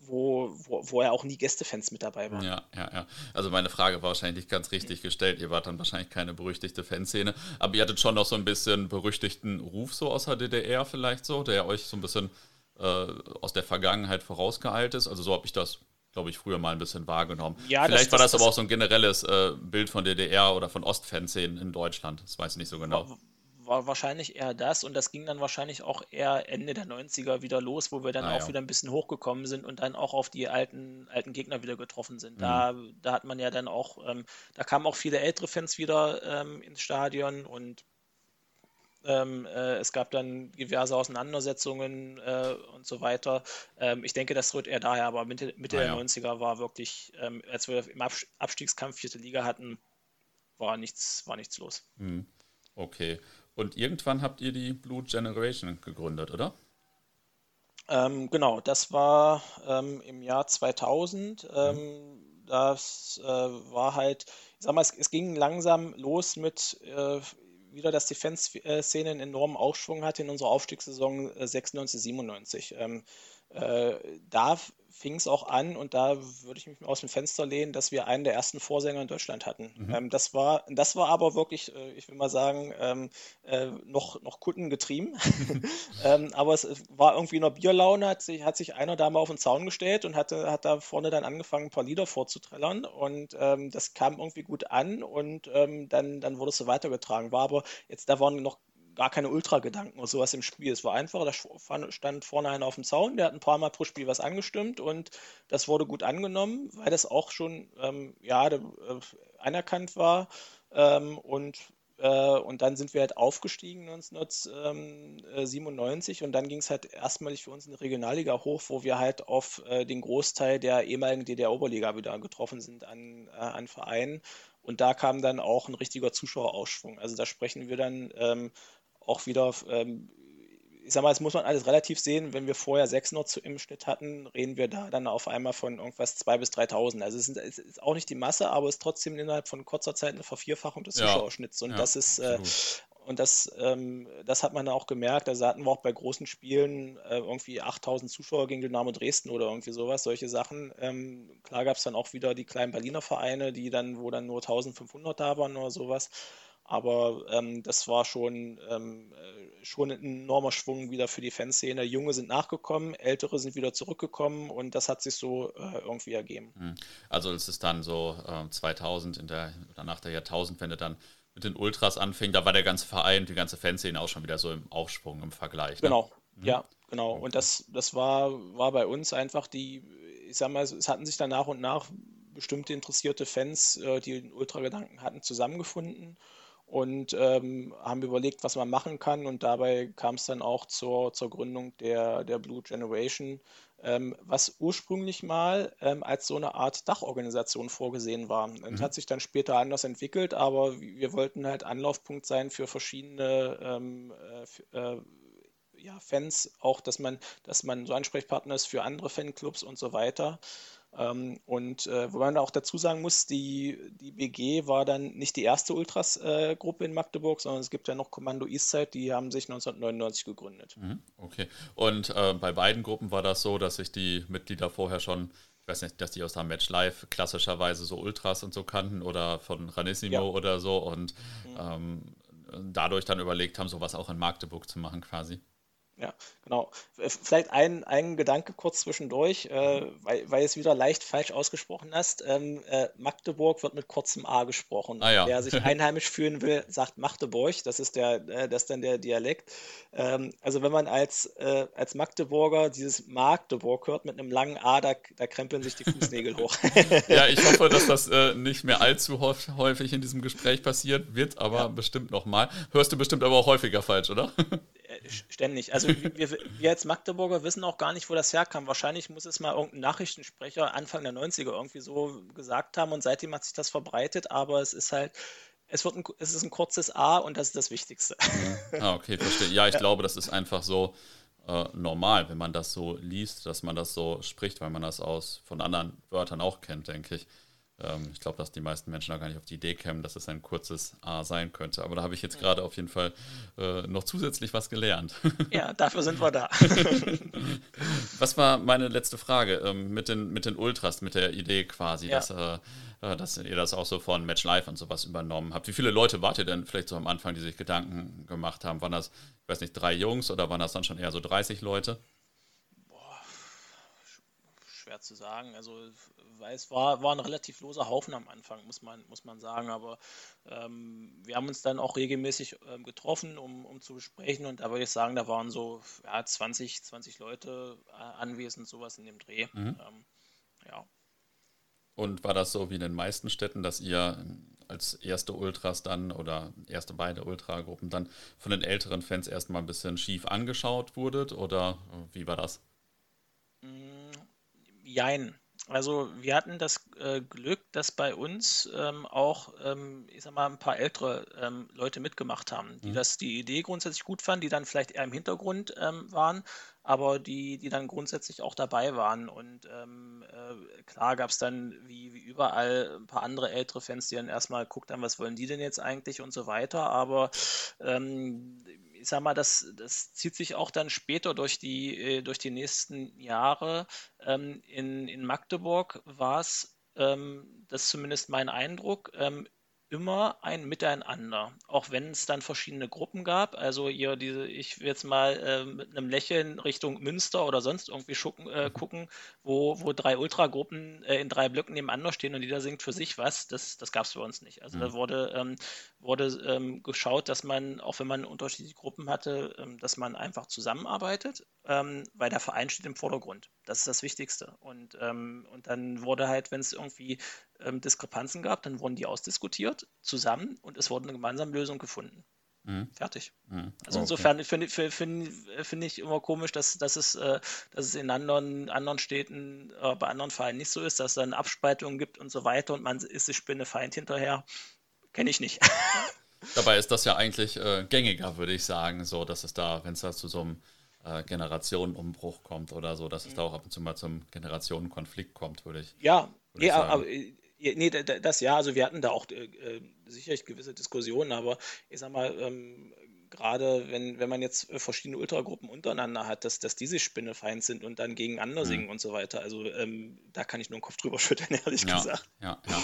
wo, wo, wo ja auch nie Gästefans mit dabei waren. Ja, ja, ja. Also meine Frage war wahrscheinlich ganz richtig gestellt. Ihr wart dann wahrscheinlich keine berüchtigte Fanszene, aber ihr hattet schon noch so ein bisschen berüchtigten Ruf so aus der DDR vielleicht so, der euch so ein bisschen äh, aus der Vergangenheit vorausgeeilt ist. Also so habe ich das, glaube ich, früher mal ein bisschen wahrgenommen. Ja, Vielleicht das, war das, das, aber auch so ein generelles äh, Bild von DDR oder von Ostfanszenen in Deutschland. Das weiß ich nicht so genau. War, war, wahrscheinlich eher das und das ging dann wahrscheinlich auch eher Ende der 90er wieder los, wo wir dann ah, auch ja. wieder ein bisschen hochgekommen sind und dann auch auf die alten, alten Gegner wieder getroffen sind. Mhm. Da, da hat man ja dann auch, ähm, da kamen auch viele ältere Fans wieder ähm, ins Stadion und ähm, äh, es gab dann diverse Auseinandersetzungen äh, und so weiter. Ähm, ich denke, das rührt eher daher, aber Mitte, Mitte ah, der ja. 90er war wirklich, ähm, als wir im Abstiegskampf vierte Liga hatten, war nichts, war nichts los. Hm. Okay. Und irgendwann habt ihr die Blue Generation gegründet, oder? Ähm, genau, das war ähm, im Jahr 2000. Mhm. Das äh, war halt, ich sag mal, es, es ging langsam los mit äh, wieder, dass die Fanszene einen enormen Aufschwung hatte in unserer Aufstiegssaison 96, äh, 97. Ähm, äh, da fing es auch an und da würde ich mich aus dem Fenster lehnen, dass wir einen der ersten Vorsänger in Deutschland hatten. Mhm. Ähm, das, war, das war aber wirklich, äh, ich will mal sagen, ähm, äh, noch, noch kundengetrieben. ähm, aber es war irgendwie in der Bierlaune, hat sich, hat sich einer da mal auf den Zaun gestellt und hatte, hat da vorne dann angefangen, ein paar Lieder vorzuträllern und ähm, das kam irgendwie gut an und ähm, dann, dann wurde es so weitergetragen. War aber jetzt, da waren noch gar keine Ultra-Gedanken oder sowas im Spiel. Es war einfach, da stand vorne einer auf dem Zaun, der hat ein paar Mal pro Spiel was angestimmt und das wurde gut angenommen, weil das auch schon ähm, ja, äh, anerkannt war. Ähm, und, äh, und dann sind wir halt aufgestiegen 1997 und dann ging es halt erstmalig für uns in die Regionalliga hoch, wo wir halt auf äh, den Großteil der ehemaligen DDR-Oberliga wieder getroffen sind an, äh, an Vereinen Und da kam dann auch ein richtiger Zuschauerausschwung. Also da sprechen wir dann ähm, auch wieder ähm, ich sag mal, es muss man alles relativ sehen. Wenn wir vorher 600 zu, im Schnitt hatten, reden wir da dann auf einmal von irgendwas 2.000 bis 3.000. Also es, sind, es, ist auch nicht die Masse, aber es ist trotzdem innerhalb von kurzer Zeit eine Vervierfachung des ja. Zuschauerschnitts. Und ja, das ist, äh, und das, ähm, das hat man auch gemerkt. Also hatten wir auch bei großen Spielen äh, irgendwie 8000 Zuschauer gegen Dynamo Dresden oder irgendwie sowas, solche Sachen. Ähm, klar gab es dann auch wieder die kleinen Berliner Vereine, die dann, wo dann nur 1500 da waren oder sowas. Aber ähm, das war schon, ähm, äh, schon ein enormer Schwung wieder für die Fanszene. Junge sind nachgekommen, Ältere sind wieder zurückgekommen und das hat sich so äh, irgendwie ergeben. Hm. Also es ist dann so äh, 2000 in der, oder nach der Jahrtausendwende dann mit den Ultras anfing, da war der ganze Verein, die ganze Fanszene auch schon wieder so im Aufschwung im Vergleich. Ne? Genau, mhm. ja, genau. Und das, das war, war bei uns einfach die, ich sag mal, es hatten sich dann nach und nach bestimmte interessierte Fans, äh, die den Ultra-Gedanken hatten, zusammengefunden und ähm, haben überlegt, was man machen kann. Und dabei kam es dann auch zur, zur Gründung der, der Blue Generation, ähm, was ursprünglich mal ähm, als so eine Art Dachorganisation vorgesehen war. Mhm. Das hat sich dann später anders entwickelt, aber wir wollten halt Anlaufpunkt sein für verschiedene ähm, äh, äh, ja, Fans, auch dass man, dass man so Ansprechpartner ist für andere Fanclubs und so weiter. Ähm, und äh, wo man auch dazu sagen muss, die, die BG war dann nicht die erste Ultras-Gruppe äh, in Magdeburg, sondern es gibt ja noch Kommando Eastside, die haben sich 1999 gegründet. Mhm, okay. Und äh, bei beiden Gruppen war das so, dass sich die Mitglieder vorher schon, ich weiß nicht, dass die aus der Match Live klassischerweise so Ultras und so kannten oder von Ranissimo ja. oder so und mhm. ähm, dadurch dann überlegt haben, sowas auch in Magdeburg zu machen quasi. Ja, genau. Vielleicht ein, ein Gedanke kurz zwischendurch, äh, weil, weil es wieder leicht falsch ausgesprochen hast. Ähm, äh, Magdeburg wird mit kurzem A gesprochen. Ah, ja. Wer sich einheimisch fühlen will, sagt Magdeburg. Das ist der, äh, das ist dann der Dialekt. Ähm, also wenn man als, äh, als Magdeburger dieses Magdeburg hört mit einem langen A, da, da krempeln sich die Fußnägel hoch. ja, ich hoffe, dass das äh, nicht mehr allzu häufig in diesem Gespräch passiert wird, aber ja. bestimmt nochmal. Hörst du bestimmt aber auch häufiger falsch, oder? Ständig. Also wir, wir als Magdeburger wissen auch gar nicht, wo das herkam. Wahrscheinlich muss es mal irgendein Nachrichtensprecher Anfang der 90er irgendwie so gesagt haben und seitdem hat sich das verbreitet, aber es ist halt, es, wird ein, es ist ein kurzes A und das ist das Wichtigste. Ja. Ah, okay, verstehe. Ja, ich ja. glaube, das ist einfach so äh, normal, wenn man das so liest, dass man das so spricht, weil man das aus von anderen Wörtern auch kennt, denke ich. Ähm, ich glaube, dass die meisten Menschen da gar nicht auf die Idee kämen, dass es ein kurzes A sein könnte. Aber da habe ich jetzt gerade auf jeden Fall äh, noch zusätzlich was gelernt. Ja, dafür sind wir da. was war meine letzte Frage ähm, mit, den, mit den Ultras, mit der Idee quasi, ja. dass, äh, äh, dass ihr das auch so von Match Live und sowas übernommen habt? Wie viele Leute wart ihr denn vielleicht so am Anfang, die sich Gedanken gemacht haben? Waren das, ich weiß nicht, drei Jungs oder waren das dann schon eher so 30 Leute? Schwer zu sagen. Also, weil es war, war ein relativ loser Haufen am Anfang, muss man, muss man sagen. Aber ähm, wir haben uns dann auch regelmäßig ähm, getroffen, um, um zu besprechen. Und da würde ich sagen, da waren so ja, 20, 20 Leute äh, anwesend, sowas in dem Dreh. Mhm. Ähm, ja. Und war das so wie in den meisten Städten, dass ihr als erste Ultras dann oder erste beide Ultragruppen dann von den älteren Fans erstmal ein bisschen schief angeschaut wurdet oder wie war das? Jein. Also wir hatten das äh, Glück, dass bei uns ähm, auch, ähm, ich sag mal, ein paar ältere ähm, Leute mitgemacht haben, die mhm. das die Idee grundsätzlich gut fanden, die dann vielleicht eher im Hintergrund ähm, waren, aber die, die dann grundsätzlich auch dabei waren. Und ähm, äh, klar gab es dann wie, wie überall ein paar andere ältere Fans, die dann erstmal guckt haben, was wollen die denn jetzt eigentlich und so weiter. Aber ähm, ich sag mal, das, das zieht sich auch dann später durch die, äh, durch die nächsten Jahre. Ähm, in, in Magdeburg war es, ähm, das ist zumindest mein Eindruck, ähm, immer ein Miteinander, auch wenn es dann verschiedene Gruppen gab. Also hier diese, ich will jetzt mal äh, mit einem Lächeln Richtung Münster oder sonst irgendwie schucken, äh, mhm. gucken, wo, wo drei Ultragruppen äh, in drei Blöcken nebeneinander stehen und jeder singt für sich was. Das, das gab es bei uns nicht. Also mhm. da wurde, ähm, wurde ähm, geschaut, dass man, auch wenn man unterschiedliche Gruppen hatte, ähm, dass man einfach zusammenarbeitet, ähm, weil der Verein steht im Vordergrund. Das ist das Wichtigste. Und, ähm, und dann wurde halt, wenn es irgendwie ähm, Diskrepanzen gab, dann wurden die ausdiskutiert zusammen und es wurde eine gemeinsame Lösung gefunden. Mhm. Fertig. Mhm. Also okay. insofern finde find, find ich immer komisch, dass, dass, es, äh, dass es in anderen, anderen Städten, äh, bei anderen Vereinen nicht so ist, dass es dann Abspaltungen gibt und so weiter und man ist sich Spinnefeind hinterher. Kenne ich nicht. Dabei ist das ja eigentlich äh, gängiger, würde ich sagen, so, dass es da, wenn es da zu so einem äh, Generationenumbruch kommt oder so, dass es mhm. da auch ab und zu mal zum Generationenkonflikt kommt, würde ich. Ja, würde ja, ich aber äh, nee, das ja, also wir hatten da auch äh, äh, sicherlich gewisse Diskussionen, aber ich sag mal, ähm, gerade wenn, wenn man jetzt verschiedene Ultragruppen untereinander hat, dass, dass diese Spinnefeind sind und dann gegeneinander mhm. singen und so weiter. Also ähm, da kann ich nur den Kopf drüber schütteln, ehrlich ja, gesagt. Ja, ja.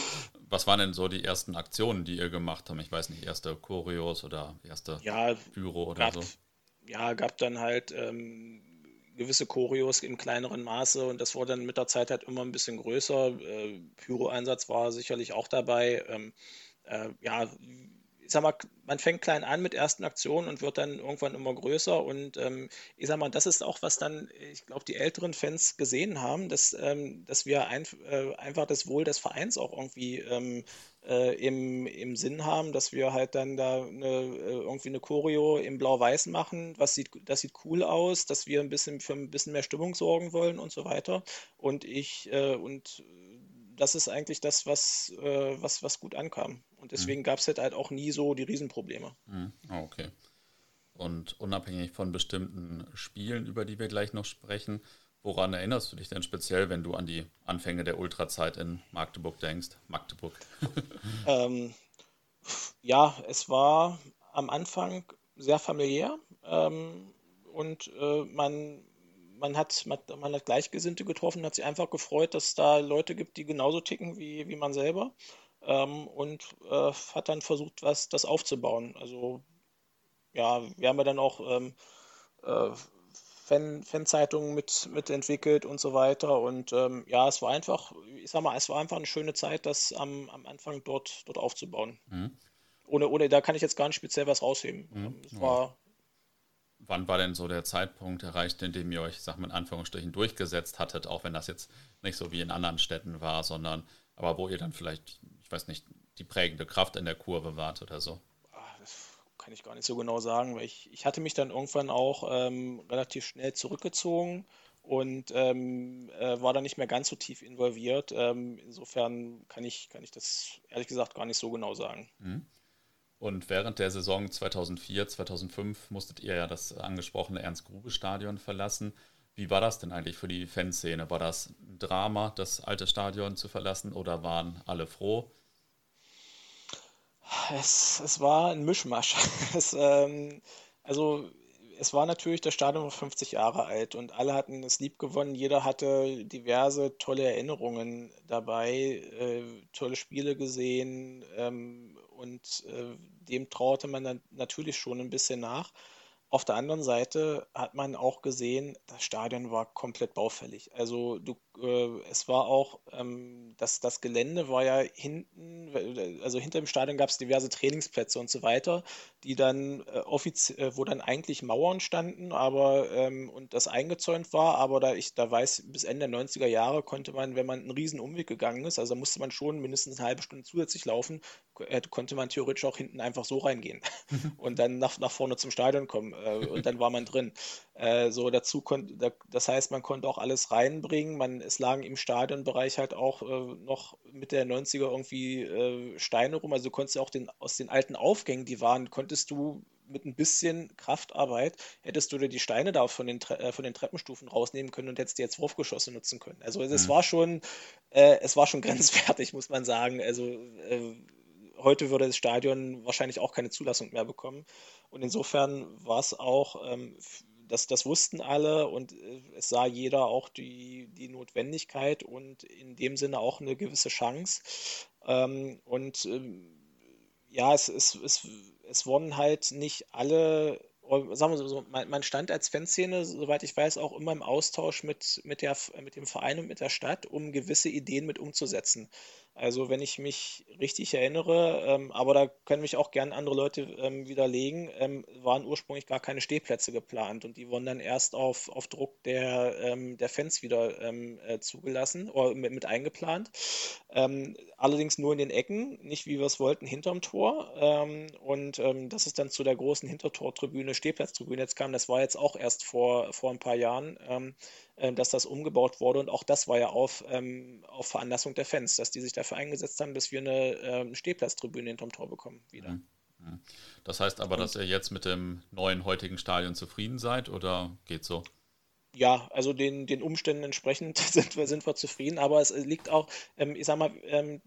Was waren denn so die ersten Aktionen, die ihr gemacht habt? Ich weiß nicht, erste Choreos oder erste ja, Büro oder gab, so? Ja, gab dann halt ähm, gewisse Choreos im kleineren Maße und das wurde dann mit der Zeit halt immer ein bisschen größer. Äh, Pyro-Einsatz war sicherlich auch dabei. Ähm, äh, ja, ich sag mal, man fängt klein an mit ersten Aktionen und wird dann irgendwann immer größer. Und ähm, ich sag mal, das ist auch, was dann, ich glaube, die älteren Fans gesehen haben, dass, ähm, dass wir ein, äh, einfach das Wohl des Vereins auch irgendwie ähm, äh, im, im Sinn haben, dass wir halt dann da eine, äh, irgendwie eine Choreo im Blau-Weiß machen. Was sieht, das sieht cool aus, dass wir ein bisschen für ein bisschen mehr Stimmung sorgen wollen und so weiter. Und ich äh, und das ist eigentlich das, was, äh, was, was gut ankam. Und mhm. deswegen mhm. gab es halt, halt auch nie so die Riesenprobleme. Mhm. Okay. Und unabhängig von bestimmten Spielen, über die wir gleich noch sprechen, woran erinnerst du dich denn speziell, wenn du an die Anfänge der Ultrazeit in Magdeburg denkst? Magdeburg. ähm, ja, es war am Anfang sehr familiär ähm, und äh, man, man hat, man, man, hat Gleichgesinnte getroffen, hat sich einfach gefreut, dass es da Leute gibt, die genauso ticken wie, wie man selber. Ähm, und äh, hat dann versucht, was das aufzubauen. Also ja, wir haben ja dann auch ähm, äh, Fan, Fanzeitungen mit, mitentwickelt und so weiter. Und ähm, ja, es war einfach, ich sag mal, es war einfach eine schöne Zeit, das am, am Anfang dort, dort aufzubauen. Mhm. Ohne, ohne, da kann ich jetzt gar nicht speziell was rausheben. Mhm. Es war wann war denn so der Zeitpunkt erreicht, in dem ihr euch, sag mal in Anführungsstrichen, durchgesetzt hattet, auch wenn das jetzt nicht so wie in anderen Städten war, sondern aber wo ihr dann vielleicht, ich weiß nicht, die prägende Kraft in der Kurve wart oder so? Kann ich gar nicht so genau sagen, weil ich, ich hatte mich dann irgendwann auch ähm, relativ schnell zurückgezogen und ähm, äh, war dann nicht mehr ganz so tief involviert. Ähm, insofern kann ich, kann ich das ehrlich gesagt gar nicht so genau sagen. Mhm. Und während der Saison 2004, 2005 musstet ihr ja das angesprochene Ernst-Grube-Stadion verlassen. Wie war das denn eigentlich für die Fanszene? War das ein Drama, das alte Stadion zu verlassen oder waren alle froh? Es, es war ein Mischmasch. Es, ähm, also es war natürlich, das Stadion war 50 Jahre alt und alle hatten es lieb gewonnen. Jeder hatte diverse tolle Erinnerungen dabei, äh, tolle Spiele gesehen ähm, und äh, dem traute man dann natürlich schon ein bisschen nach. Auf der anderen Seite hat man auch gesehen, das Stadion war komplett baufällig. Also du, es war auch, ähm, das, das Gelände war ja hinten, also hinter dem Stadion gab es diverse Trainingsplätze und so weiter, die dann äh, offiziell, äh, wo dann eigentlich Mauern standen, aber ähm, und das eingezäunt war, aber da ich da weiß, bis Ende der 90er Jahre konnte man, wenn man einen riesen Umweg gegangen ist, also musste man schon mindestens eine halbe Stunde zusätzlich laufen, äh, konnte man theoretisch auch hinten einfach so reingehen und dann nach, nach vorne zum Stadion kommen äh, und dann war man drin. Äh, so dazu konnte, das heißt, man konnte auch alles reinbringen. Man, es lagen im Stadionbereich halt auch äh, noch Mitte der 90er irgendwie äh, Steine rum. Also du konntest ja auch den, aus den alten Aufgängen, die waren, konntest du mit ein bisschen Kraftarbeit hättest du dir die Steine da von den, äh, von den Treppenstufen rausnehmen können und hättest die jetzt Wurfgeschosse nutzen können. Also es mhm. war schon, äh, es war schon grenzwertig, muss man sagen. Also äh, heute würde das Stadion wahrscheinlich auch keine Zulassung mehr bekommen. Und insofern war es auch, ähm, das, das wussten alle und äh, es sah jeder auch die, die Notwendigkeit und in dem Sinne auch eine gewisse Chance. Ähm, und ähm, ja, es, es, es, es wurden halt nicht alle sagen wir so, mein Stand als Fanszene, soweit ich weiß, auch immer im Austausch mit, mit, der, mit dem Verein und mit der Stadt, um gewisse Ideen mit umzusetzen. Also wenn ich mich richtig erinnere, ähm, aber da können mich auch gern andere Leute ähm, widerlegen, ähm, waren ursprünglich gar keine Stehplätze geplant und die wurden dann erst auf, auf Druck der, ähm, der Fans wieder ähm, äh, zugelassen oder mit, mit eingeplant. Ähm, allerdings nur in den Ecken, nicht wie wir es wollten, hinterm Tor. und dass es dann zu der großen Hintertortribüne, Stehplatztribüne jetzt kam, das war jetzt auch erst vor, vor ein paar Jahren äh, dass das umgebaut wurde. Und auch das war ja auf, ähm, auf Veranlassung der Fans, dass die sich dafür eingesetzt haben, dass wir eine ähm, Stehplatztribüne hinterm Tor bekommen wieder. Mhm. Mhm. Das heißt aber, dass ihr jetzt mit dem neuen heutigen Stadion zufrieden seid oder geht so? Ja, also den, den Umständen entsprechend sind wir, sind wir zufrieden, aber es liegt auch, ähm, ich sag mal, ähm,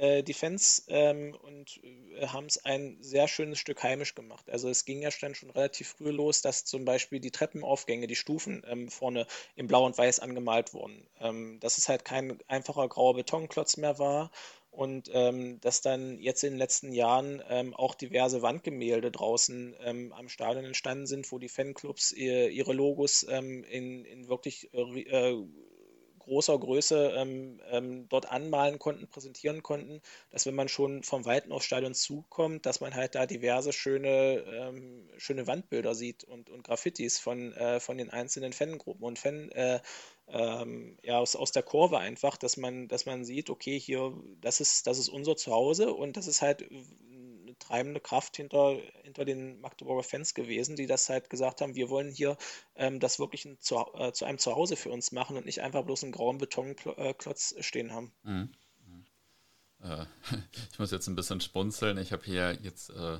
äh, die Fans ähm, und äh, haben es ein sehr schönes Stück heimisch gemacht. Also es ging ja dann schon relativ früh los, dass zum Beispiel die Treppenaufgänge, die Stufen ähm, vorne in Blau und Weiß angemalt wurden. Ähm, dass es halt kein einfacher grauer Betonklotz mehr war und ähm, dass dann jetzt in den letzten Jahren ähm, auch diverse Wandgemälde draußen ähm, am Stadion entstanden sind, wo die Fanclubs ihr, ihre Logos ähm, in, in wirklich äh, äh großer Größe ähm, ähm, dort anmalen konnten, präsentieren konnten, dass wenn man schon vom Weiten aufs Stadion zukommt, dass man halt da diverse schöne, ähm, schöne Wandbilder sieht und, und Graffitis von, äh, von den einzelnen Fangruppen und Fan, äh, ähm, ja, aus, aus der Kurve einfach, dass man, dass man sieht, okay, hier, das ist, das ist unser Zuhause und das ist halt treibende Kraft hinter, hinter den Magdeburger Fans gewesen, die das halt gesagt haben, wir wollen hier ähm, das wirklich ein, zu, äh, zu, einem Zuhause für uns machen und nicht einfach bloß einen grauen Betonklotz stehen haben. Mhm. mhm. Äh, ich muss jetzt ein bisschen spunzeln. Ich habe hier jetzt äh,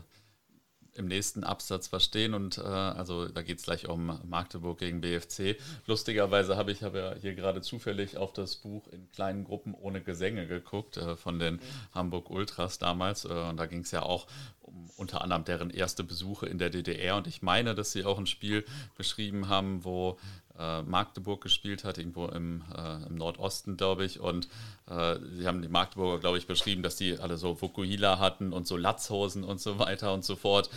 im nächsten Absatz verstehen und äh, also da geht es gleich um Magdeburg gegen BFC. Lustigerweise habe ich hab ja hier gerade zufällig auf das Buch in kleinen Gruppen ohne Gesänge geguckt äh, von den mhm. Hamburg Ultras damals äh, und da ging es ja auch um unter anderem deren erste Besuche in der DDR und ich meine, dass sie auch ein Spiel beschrieben haben, wo äh, Magdeburg gespielt hat, irgendwo im, äh, im Nordosten, glaube ich. Und äh, sie haben die Magdeburger, glaube ich, beschrieben, dass die alle so Vokuhila hatten und so Latzhosen und so weiter und so fort.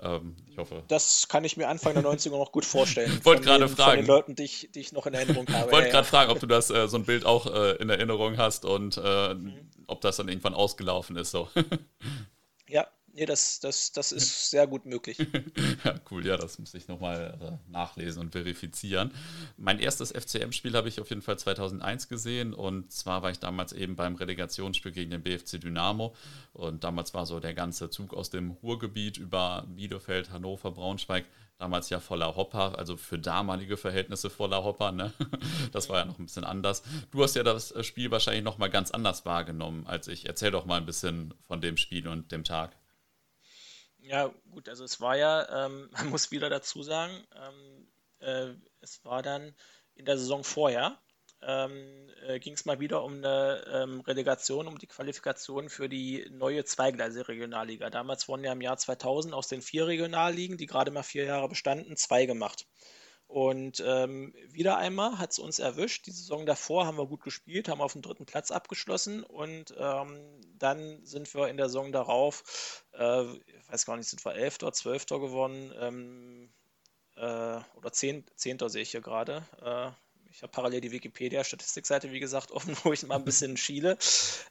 Ähm, ich hoffe. Das kann ich mir Anfang der 90er noch gut vorstellen. Wollte gerade fragen. Von den Leuten, die ich, die ich noch in Erinnerung habe. Wollte ja, gerade ja. fragen, ob du das äh, so ein Bild auch äh, in Erinnerung hast und mhm. ob das dann irgendwann ausgelaufen ist. So. ja, Nee, das, das, das ist sehr gut möglich. ja, cool, ja, das muss ich nochmal äh, nachlesen und verifizieren. Mein erstes FCM-Spiel habe ich auf jeden Fall 2001 gesehen und zwar war ich damals eben beim Relegationsspiel gegen den BFC Dynamo und damals war so der ganze Zug aus dem Ruhrgebiet über Bielefeld, Hannover, Braunschweig damals ja voller Hopper, also für damalige Verhältnisse voller Hopper, ne? Das war ja noch ein bisschen anders. Du hast ja das Spiel wahrscheinlich nochmal ganz anders wahrgenommen als ich. Erzähl doch mal ein bisschen von dem Spiel und dem Tag. Ja, gut, also es war ja, ähm, man muss wieder dazu sagen, ähm, äh, es war dann in der Saison vorher, ähm, äh, ging es mal wieder um eine ähm, Relegation, um die Qualifikation für die neue zweigleisige Regionalliga. Damals wurden ja im Jahr 2000 aus den vier Regionalligen, die gerade mal vier Jahre bestanden, zwei gemacht. Und ähm, wieder einmal hat es uns erwischt. Die Saison davor haben wir gut gespielt, haben auf dem dritten Platz abgeschlossen und ähm, dann sind wir in der Saison darauf, äh, ich weiß gar nicht, sind wir Elfter, Zwölfter geworden ähm, äh, oder Zehn, Zehnter sehe ich hier gerade. Äh, ich habe parallel die Wikipedia-Statistikseite, wie gesagt, offen, wo ich mal ein bisschen schiele.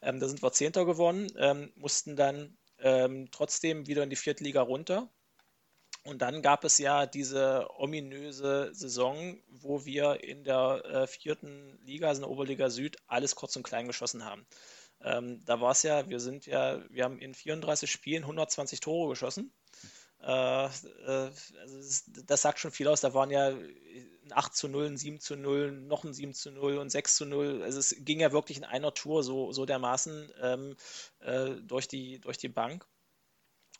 Ähm, da sind wir Zehnter geworden, ähm, mussten dann ähm, trotzdem wieder in die vierte Liga runter und dann gab es ja diese ominöse Saison, wo wir in der äh, vierten Liga, also in der Oberliga Süd, alles kurz und klein geschossen haben. Ähm, da war es ja, wir sind ja, wir haben in 34 Spielen 120 Tore geschossen. Äh, äh, also das, sagt schon viel aus. Da waren ja ein 8 zu 0, ein 7 zu 0, noch ein 7 zu 0 und 6 zu 0. Also es ging ja wirklich in einer Tour so, so dermaßen ähm, äh, durch, die, durch die Bank.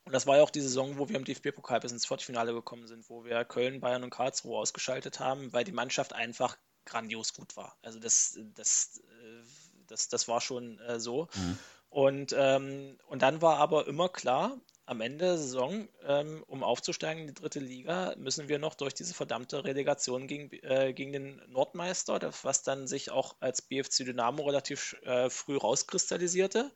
Und das war ja auch die Saison, wo wir im DFB-Pokal bis ins Viertelfinale gekommen sind, wo wir Köln, Bayern und Karlsruhe ausgeschaltet haben, weil die Mannschaft einfach grandios gut war. Also das, das, äh, das, das war schon äh, so. Mhm. Und, ähm, und dann war aber immer klar, am Ende der Saison, ähm, um aufzusteigen in die dritte Liga, müssen wir noch durch diese verdammte Relegation gegen, äh, gegen den Nordmeister, das, was dann sich auch als BFC Dynamo relativ äh, früh rauskristallisierte.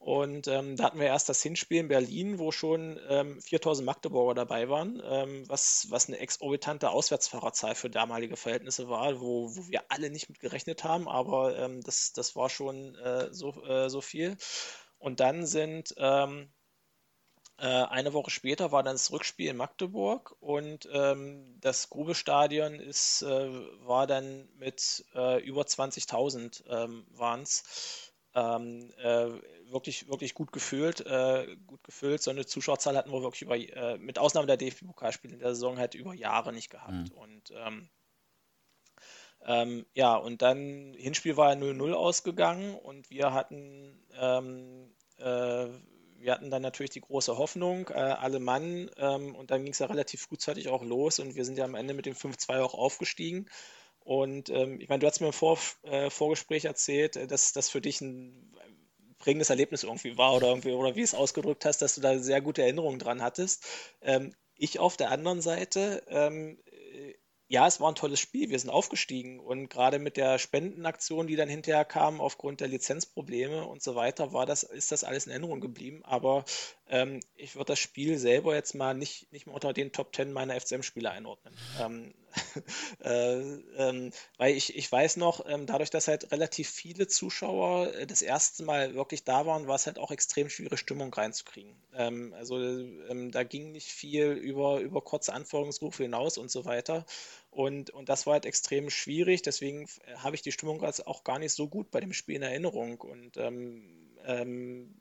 Und ähm, da hatten wir erst das Hinspiel in Berlin, wo schon ähm, 4000 Magdeburger dabei waren, ähm, was, was eine exorbitante Auswärtsfahrerzahl für damalige Verhältnisse war, wo, wo wir alle nicht mit gerechnet haben, aber ähm, das, das war schon äh, so, äh, so viel. Und dann sind ähm, äh, eine Woche später war dann das Rückspiel in Magdeburg und ähm, das Grube-Stadion ist, äh, war dann mit äh, über 20.000 ähm, waren es. Ähm, äh, wirklich, wirklich gut gefüllt, äh, gut gefüllt. So eine Zuschauerzahl hatten wir wirklich über, äh, mit Ausnahme der DFB-Pokalspiele in der Saison halt über Jahre nicht gehabt. Mhm. Und ähm, ähm, ja, und dann Hinspiel war ja 0-0 ausgegangen und wir hatten ähm, äh, wir hatten dann natürlich die große Hoffnung, äh, alle Mann, ähm, und dann ging es ja relativ frühzeitig auch los und wir sind ja am Ende mit dem 5-2 auch aufgestiegen. Und ähm, ich meine, du hast mir im Vor äh, Vorgespräch erzählt, äh, dass das für dich ein prägendes Erlebnis irgendwie war oder irgendwie, oder wie es ausgedrückt hast, dass du da sehr gute Erinnerungen dran hattest. Ähm, ich auf der anderen Seite ähm, ja, es war ein tolles Spiel. Wir sind aufgestiegen und gerade mit der Spendenaktion, die dann hinterher kam, aufgrund der Lizenzprobleme und so weiter, war das, ist das alles in Erinnerung geblieben. Aber ähm, ich würde das Spiel selber jetzt mal nicht, nicht mehr unter den Top Ten meiner FCM-Spiele einordnen. Ähm, äh, ähm, weil ich, ich weiß noch, ähm, dadurch, dass halt relativ viele Zuschauer äh, das erste Mal wirklich da waren, war es halt auch extrem schwierig, Stimmung reinzukriegen. Ähm, also ähm, da ging nicht viel über, über kurze Anforderungsrufe hinaus und so weiter. Und, und das war halt extrem schwierig. Deswegen äh, habe ich die Stimmung also auch gar nicht so gut bei dem Spiel in Erinnerung. Und, ähm, ähm,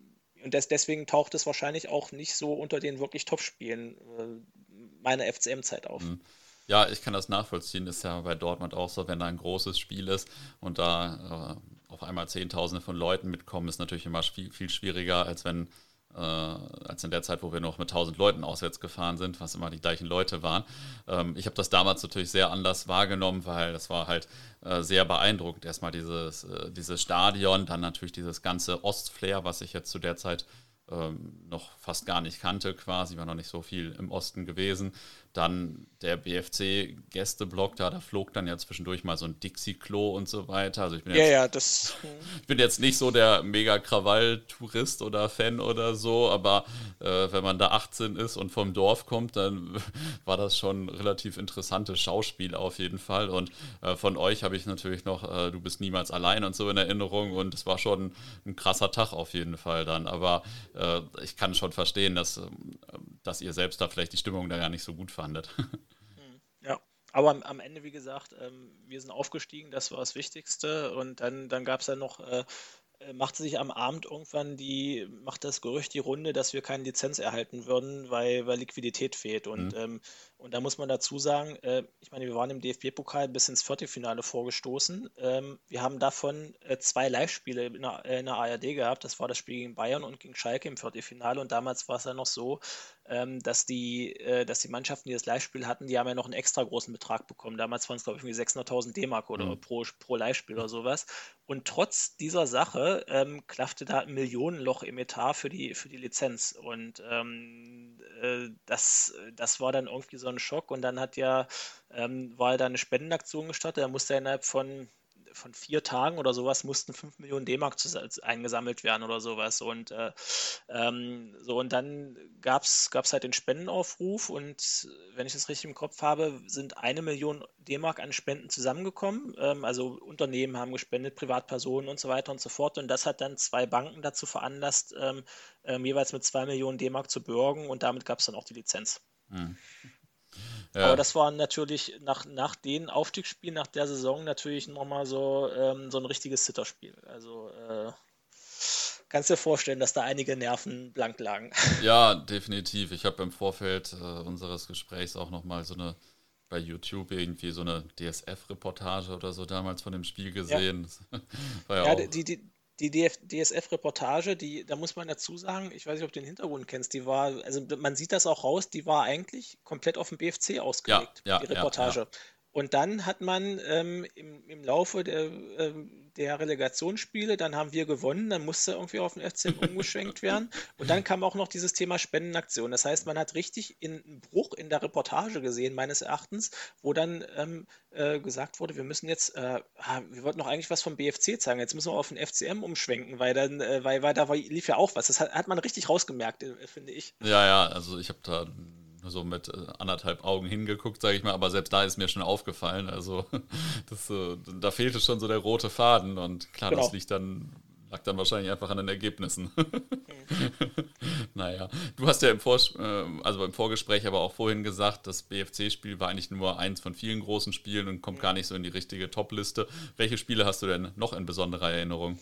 und des, deswegen taucht es wahrscheinlich auch nicht so unter den wirklich Top-Spielen äh, meiner FCM-Zeit auf. Mhm. Ja, ich kann das nachvollziehen. Ist ja bei Dortmund auch so, wenn da ein großes Spiel ist und da äh, auf einmal Zehntausende von Leuten mitkommen, ist natürlich immer viel, viel schwieriger, als wenn äh, als in der Zeit, wo wir noch mit 1000 Leuten auswärts gefahren sind, was immer die gleichen Leute waren. Ähm, ich habe das damals natürlich sehr anders wahrgenommen, weil das war halt äh, sehr beeindruckend. Erstmal dieses, äh, dieses Stadion, dann natürlich dieses ganze Ostflair, was ich jetzt zu der Zeit ähm, noch fast gar nicht kannte, quasi, war noch nicht so viel im Osten gewesen. Dann der BFC-Gästeblock da, da flog dann ja zwischendurch mal so ein Dixie-Klo und so weiter. Also ich bin ja, jetzt, ja, das. ich bin jetzt nicht so der mega Krawall-Tourist oder Fan oder so, aber äh, wenn man da 18 ist und vom Dorf kommt, dann war das schon ein relativ interessantes Schauspiel auf jeden Fall. Und äh, von euch habe ich natürlich noch, äh, du bist niemals allein und so in Erinnerung und es war schon ein krasser Tag auf jeden Fall dann. Aber äh, ich kann schon verstehen, dass, ähm, dass ihr selbst da vielleicht die Stimmung da gar nicht so gut fandet. Hm, ja, aber am, am Ende, wie gesagt, ähm, wir sind aufgestiegen, das war das Wichtigste. Und dann, dann gab es ja noch äh, äh, machte sich am Abend irgendwann die, macht das Gerücht die Runde, dass wir keine Lizenz erhalten würden, weil, weil Liquidität fehlt. Und, mhm. ähm, und da muss man dazu sagen, äh, ich meine, wir waren im DFB-Pokal bis ins Viertelfinale vorgestoßen. Ähm, wir haben davon äh, zwei Live-Spiele in, in, der ARD gehabt. Das war das Spiel gegen Bayern und gegen Schalke im Viertelfinale. Und damals war es ja noch so, ähm, dass, die, äh, dass die Mannschaften, die das Live-Spiel hatten, die haben ja noch einen extra großen Betrag bekommen. Damals waren es, glaube ich, 600.000 D-Mark oder mhm. pro, pro Live-Spiel oder sowas. Und trotz dieser Sache ähm, klaffte da ein Millionenloch im Etat für die, für die Lizenz. Und ähm, äh, das, das war dann irgendwie so ein Schock. Und dann hat ja, ähm, war da eine Spendenaktion gestartet. Da musste er innerhalb von von vier Tagen oder sowas mussten 5 Millionen D-Mark eingesammelt werden oder sowas. Und äh, ähm, so, und dann gab es halt den Spendenaufruf und wenn ich das richtig im Kopf habe, sind eine Million D-Mark an Spenden zusammengekommen. Ähm, also Unternehmen haben gespendet, Privatpersonen und so weiter und so fort. Und das hat dann zwei Banken dazu veranlasst, ähm, ähm jeweils mit zwei Millionen D-Mark zu bürgen und damit gab es dann auch die Lizenz. Mhm. Ja. Aber das war natürlich nach, nach den Aufstiegsspielen, nach der Saison natürlich nochmal so, ähm, so ein richtiges Zitterspiel. Also äh, kannst dir vorstellen, dass da einige Nerven blank lagen. Ja, definitiv. Ich habe im Vorfeld äh, unseres Gesprächs auch nochmal so eine bei YouTube irgendwie so eine DSF-Reportage oder so damals von dem Spiel gesehen. Ja, ja, ja die, die, die DSF-Reportage, die, da muss man dazu sagen, ich weiß nicht, ob du den Hintergrund kennst, die war, also man sieht das auch raus, die war eigentlich komplett auf dem BFC ausgelegt, ja, ja, die Reportage. Ja, Und dann hat man ähm, im, im Laufe der, äh, der Relegationsspiele, dann haben wir gewonnen, dann musste irgendwie auf den FCM umgeschwenkt werden. Und dann kam auch noch dieses Thema Spendenaktion. Das heißt, man hat richtig in, einen Bruch in der Reportage gesehen, meines Erachtens, wo dann ähm, äh, gesagt wurde, wir müssen jetzt, äh, wir wollten noch eigentlich was vom BFC zeigen, jetzt müssen wir auf den FCM umschwenken, weil dann, äh, weil, weil da lief ja auch was. Das hat, hat man richtig rausgemerkt, äh, finde ich. Ja, ja, also ich habe da so mit äh, anderthalb Augen hingeguckt, sage ich mal, aber selbst da ist mir schon aufgefallen. Also das, äh, da fehlte schon so der rote Faden und klar, genau. das liegt dann, lag dann wahrscheinlich einfach an den Ergebnissen. naja, du hast ja im, Vor äh, also im Vorgespräch aber auch vorhin gesagt, das BFC-Spiel war eigentlich nur eins von vielen großen Spielen und kommt gar nicht so in die richtige Top-Liste. Welche Spiele hast du denn noch in besonderer Erinnerung?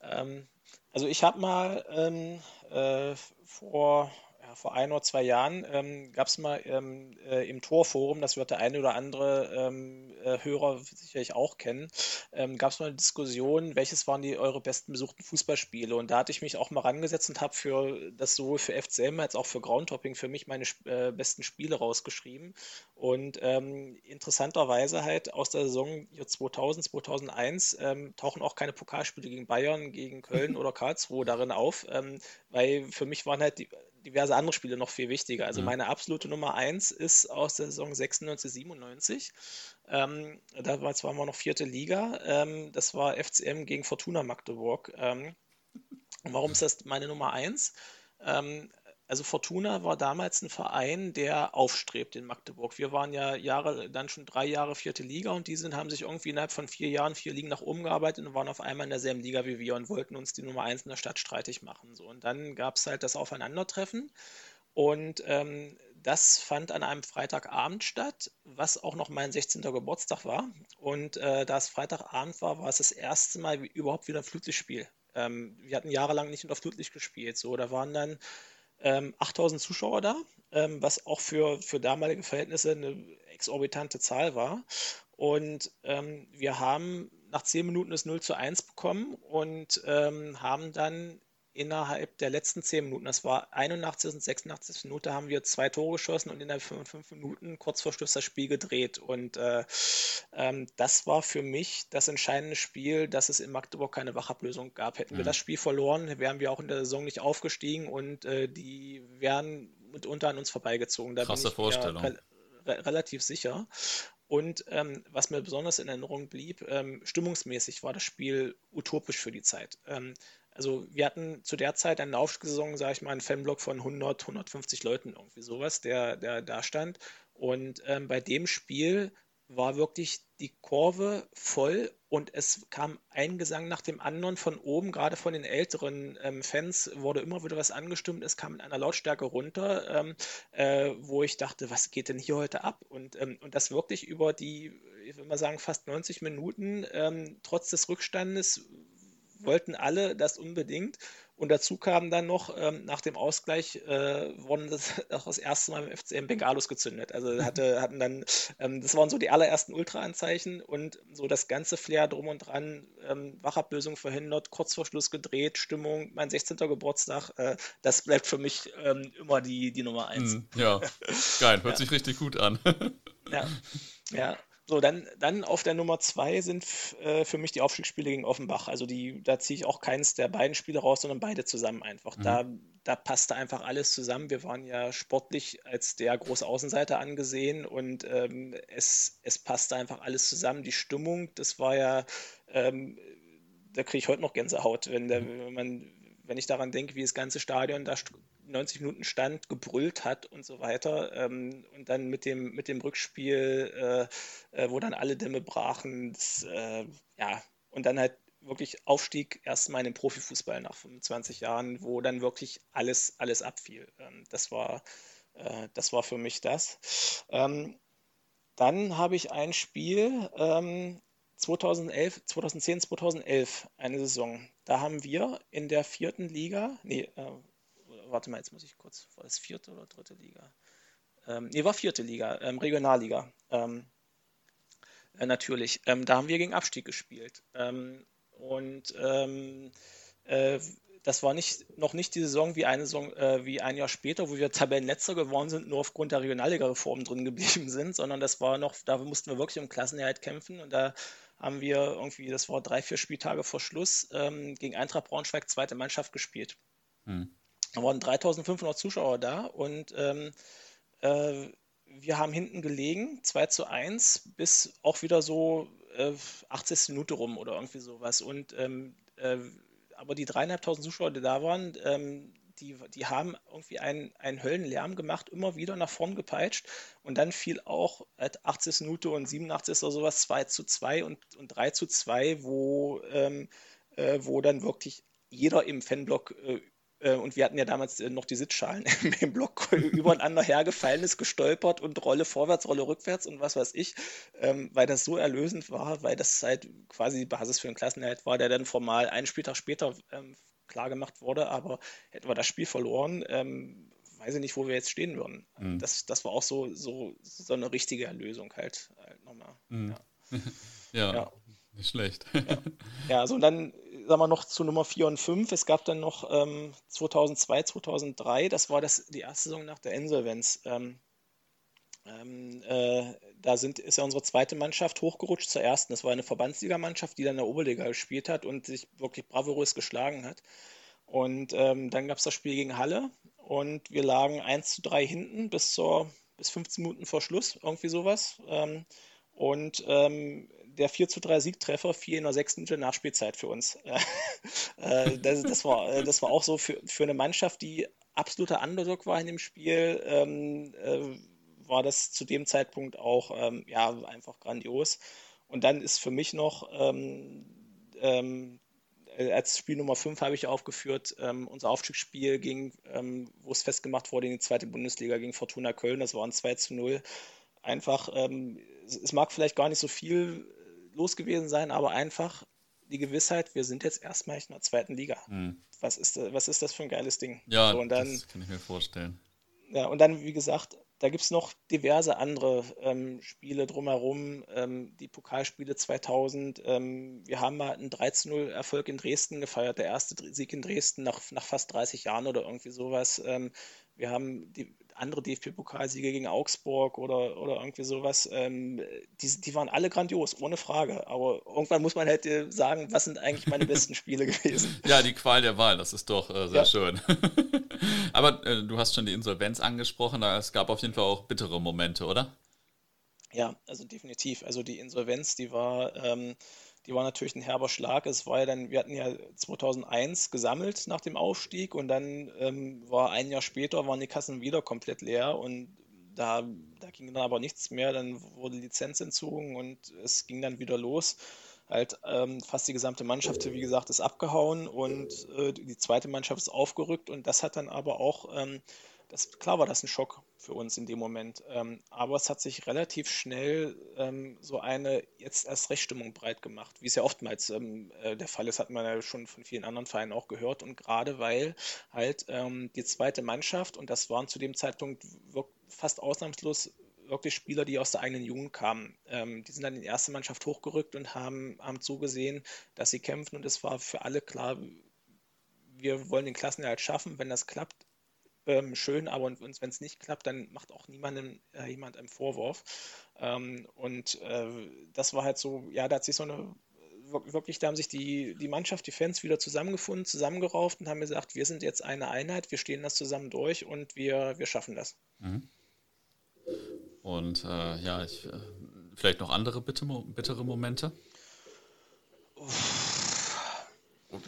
Ähm, also ich habe mal ähm, äh, vor vor ein oder zwei Jahren ähm, gab es mal ähm, äh, im Torforum, das wird der eine oder andere ähm, äh, Hörer sicherlich auch kennen, ähm, gab es mal eine Diskussion, welches waren die eure besten besuchten Fußballspiele? Und da hatte ich mich auch mal rangesetzt und habe für das sowohl für FCM als auch für Groundtopping für mich meine äh, besten Spiele rausgeschrieben. Und ähm, interessanterweise halt aus der Saison 2000, 2001 ähm, tauchen auch keine Pokalspiele gegen Bayern, gegen Köln oder Karlsruhe darin auf, weil für mich waren halt die diverse andere Spiele noch viel wichtiger. Also mhm. meine absolute Nummer 1 ist aus der Saison 96, 97. Ähm, damals waren wir noch vierte Liga. Ähm, das war FCM gegen Fortuna Magdeburg. Ähm, warum ist das meine Nummer 1? Ähm, also Fortuna war damals ein Verein, der aufstrebt in Magdeburg. Wir waren ja Jahre, dann schon drei Jahre vierte Liga und die sind, haben sich irgendwie innerhalb von vier Jahren vier Ligen nach oben gearbeitet und waren auf einmal in derselben Liga wie wir und wollten uns die Nummer eins in der Stadt streitig machen. So. Und dann gab es halt das Aufeinandertreffen und ähm, das fand an einem Freitagabend statt, was auch noch mein 16. Geburtstag war. Und äh, da es Freitagabend war, war es das erste Mal überhaupt wieder ein Flutlichtspiel. Ähm, wir hatten jahrelang nicht unter Flutlicht gespielt. So, da waren dann ähm, 8000 Zuschauer da, ähm, was auch für, für damalige Verhältnisse eine exorbitante Zahl war. Und ähm, wir haben nach 10 Minuten das 0 zu 1 bekommen und ähm, haben dann innerhalb der letzten 10 Minuten, das war 81. und 86. Minute, haben wir zwei Tore geschossen und innerhalb von 5 Minuten kurz vor Schluss das Spiel gedreht. Und äh, ähm, das war für mich das entscheidende Spiel, dass es in Magdeburg keine Wachablösung gab. Hätten mhm. wir das Spiel verloren, wären wir auch in der Saison nicht aufgestiegen und äh, die wären mitunter an uns vorbeigezogen. Da Krasse Vorstellung. Re re relativ sicher. Und ähm, was mir besonders in Erinnerung blieb, ähm, stimmungsmäßig war das Spiel utopisch für die Zeit. Ähm, also wir hatten zu der Zeit eine Aufstiegssaison, sage ich mal, einen Fanblock von 100, 150 Leuten, irgendwie sowas, der, der da stand. Und ähm, bei dem Spiel war wirklich die Kurve voll und es kam ein Gesang nach dem anderen von oben, gerade von den älteren ähm, Fans wurde immer wieder was angestimmt, es kam in einer Lautstärke runter, ähm, äh, wo ich dachte, was geht denn hier heute ab? Und, ähm, und das wirklich über die, ich will mal sagen, fast 90 Minuten, ähm, trotz des Rückstandes wollten alle das unbedingt. Und dazu kam dann noch, ähm, nach dem Ausgleich äh, wurden das auch das erste Mal im FCM Bengalos gezündet. Also hatte, hatten dann, ähm, das waren so die allerersten Ultra-Anzeichen und so das ganze Flair drum und dran, ähm, Wachablösung verhindert, kurz vor Schluss gedreht, Stimmung, mein 16. Geburtstag, äh, das bleibt für mich ähm, immer die, die Nummer eins. Mm, ja, geil, hört ja. sich richtig gut an. ja, ja. So, dann, dann auf der Nummer zwei sind äh, für mich die Aufstiegsspiele gegen Offenbach. Also die, da ziehe ich auch keines der beiden Spiele raus, sondern beide zusammen einfach. Mhm. Da, da passte einfach alles zusammen. Wir waren ja sportlich als der große Außenseiter angesehen und ähm, es, es passte einfach alles zusammen. Die Stimmung, das war ja, ähm, da kriege ich heute noch Gänsehaut, wenn, der, mhm. wenn man wenn ich daran denke, wie das ganze Stadion da 90 Minuten stand, gebrüllt hat und so weiter. Ähm, und dann mit dem, mit dem Rückspiel, äh, äh, wo dann alle Dämme brachen, das, äh, ja, und dann halt wirklich Aufstieg erstmal in den Profifußball nach 25 Jahren, wo dann wirklich alles, alles abfiel. Ähm, das war, äh, das war für mich das. Ähm, dann habe ich ein Spiel, 2011, 2010, 2011, eine Saison. Da haben wir in der vierten Liga, nee, äh, warte mal, jetzt muss ich kurz, war das vierte oder dritte Liga? Ähm, nee, war vierte Liga, ähm, Regionalliga. Ähm, äh, natürlich. Ähm, da haben wir gegen Abstieg gespielt. Ähm, und ähm, äh, das war nicht, noch nicht die Saison wie eine Saison, äh, wie ein Jahr später, wo wir Tabellenletzter geworden sind, nur aufgrund der Regionalliga-Reform drin geblieben sind, sondern das war noch, da mussten wir wirklich um Klassenerhalt kämpfen und da haben wir irgendwie, das war drei, vier Spieltage vor Schluss, ähm, gegen Eintracht Braunschweig zweite Mannschaft gespielt. Hm. Da waren 3500 Zuschauer da und ähm, äh, wir haben hinten gelegen, 2 zu 1, bis auch wieder so äh, 80. Minute rum oder irgendwie sowas. Und ähm, äh, aber die dreieinhalbtausend Zuschauer, die da waren, ähm, die, die haben irgendwie einen, einen Höllenlärm gemacht, immer wieder nach vorn gepeitscht. Und dann fiel auch 80. Minute und 87. oder sowas 2 zu 2 und, und 3 zu 2, wo, ähm, äh, wo dann wirklich jeder im Fanblock äh, und wir hatten ja damals äh, noch die Sitzschalen im Block übereinander hergefallen ist, gestolpert und Rolle vorwärts, Rolle rückwärts und was weiß ich, ähm, weil das so erlösend war, weil das halt quasi die Basis für einen Klassenerhalt war, der dann formal einen Spieltag später ähm, klar gemacht wurde, aber hätten wir das Spiel verloren, ähm, weiß ich nicht, wo wir jetzt stehen würden. Mhm. Das, das war auch so, so, so eine richtige Erlösung halt, halt nochmal. Mhm. Ja. ja. ja. Nicht schlecht. ja. ja, also und dann sagen wir noch zu Nummer 4 und 5. Es gab dann noch ähm, 2002, 2003, das war das, die erste Saison nach der Insolvenz. Ähm, ähm, äh, da sind, ist ja unsere zweite Mannschaft hochgerutscht zur ersten. Das war eine Verbandsligamannschaft, die dann in der Oberliga gespielt hat und sich wirklich bravourös geschlagen hat. Und ähm, dann gab es das Spiel gegen Halle und wir lagen 1 zu 3 hinten bis, zur, bis 15 Minuten vor Schluss, irgendwie sowas. Ähm, und ähm, der 4 zu 3 Siegtreffer fiel in der sechsten Minute Nachspielzeit für uns. äh, das, das, war, äh, das war auch so für, für eine Mannschaft, die absoluter Underdog war in dem Spiel, ähm, äh, war das zu dem Zeitpunkt auch ähm, ja, einfach grandios. Und dann ist für mich noch ähm, ähm als Spiel Nummer 5 habe ich aufgeführt, ähm, unser Aufstiegsspiel ging, ähm, wo es festgemacht wurde in die zweite Bundesliga gegen Fortuna Köln. Das war ein 2 zu 0. Einfach, es, mag vielleicht gar nicht so viel los gewesen sein, aber einfach die Gewissheit, wir sind jetzt erstmal in der zweiten Liga. Mhm. Was, ist, was ist das für ein geiles Ding? Ja, so, dann, das kann ich mir vorstellen. Ja, und dann, wie gesagt, da gibt es noch diverse andere ähm, Spiele drumherum, ähm, die Pokalspiele 2000. Ähm, wir haben mal einen 13-0-Erfolg in Dresden gefeiert, der erste Sieg in Dresden nach, nach fast 30 Jahren oder irgendwie sowas. Ähm, wir haben die, andere DFB-Pokalsiege gegen Augsburg oder, oder irgendwie sowas, ähm, die, die waren alle grandios, ohne Frage. Aber irgendwann muss man halt äh, sagen, was sind eigentlich meine besten Spiele gewesen. Ja, die Qual der Wahl, das ist doch äh, sehr ja. schön. Aber äh, du hast schon die Insolvenz angesprochen, es gab auf jeden Fall auch bittere Momente, oder? Ja, also definitiv. Also die Insolvenz, die war. Ähm, die war natürlich ein herber Schlag. Es war ja dann, wir hatten ja 2001 gesammelt nach dem Aufstieg und dann ähm, war ein Jahr später, waren die Kassen wieder komplett leer und da, da ging dann aber nichts mehr. Dann wurde Lizenz entzogen und es ging dann wieder los. Halt ähm, fast die gesamte Mannschaft, wie gesagt, ist abgehauen und äh, die zweite Mannschaft ist aufgerückt und das hat dann aber auch ähm, das, klar war das ein Schock für uns in dem Moment. Ähm, aber es hat sich relativ schnell ähm, so eine jetzt erst Rechtsstimmung breit gemacht, wie es ja oftmals ähm, äh, der Fall ist, hat man ja schon von vielen anderen Vereinen auch gehört. Und gerade weil halt ähm, die zweite Mannschaft, und das waren zu dem Zeitpunkt fast ausnahmslos wirklich Spieler, die aus der eigenen Jugend kamen. Ähm, die sind dann in die erste Mannschaft hochgerückt und haben, haben zugesehen, dass sie kämpfen. Und es war für alle klar, wir wollen den Klassenerhalt schaffen. Wenn das klappt, ähm, schön, aber wenn es nicht klappt, dann macht auch niemandem äh, jemand einen Vorwurf. Ähm, und äh, das war halt so, ja, da hat sich so eine wirklich, da haben sich die, die Mannschaft, die Fans wieder zusammengefunden, zusammengerauft und haben gesagt, wir sind jetzt eine Einheit, wir stehen das zusammen durch und wir, wir schaffen das. Mhm. Und äh, ja, ich, äh, vielleicht noch andere bittere Momente? Uff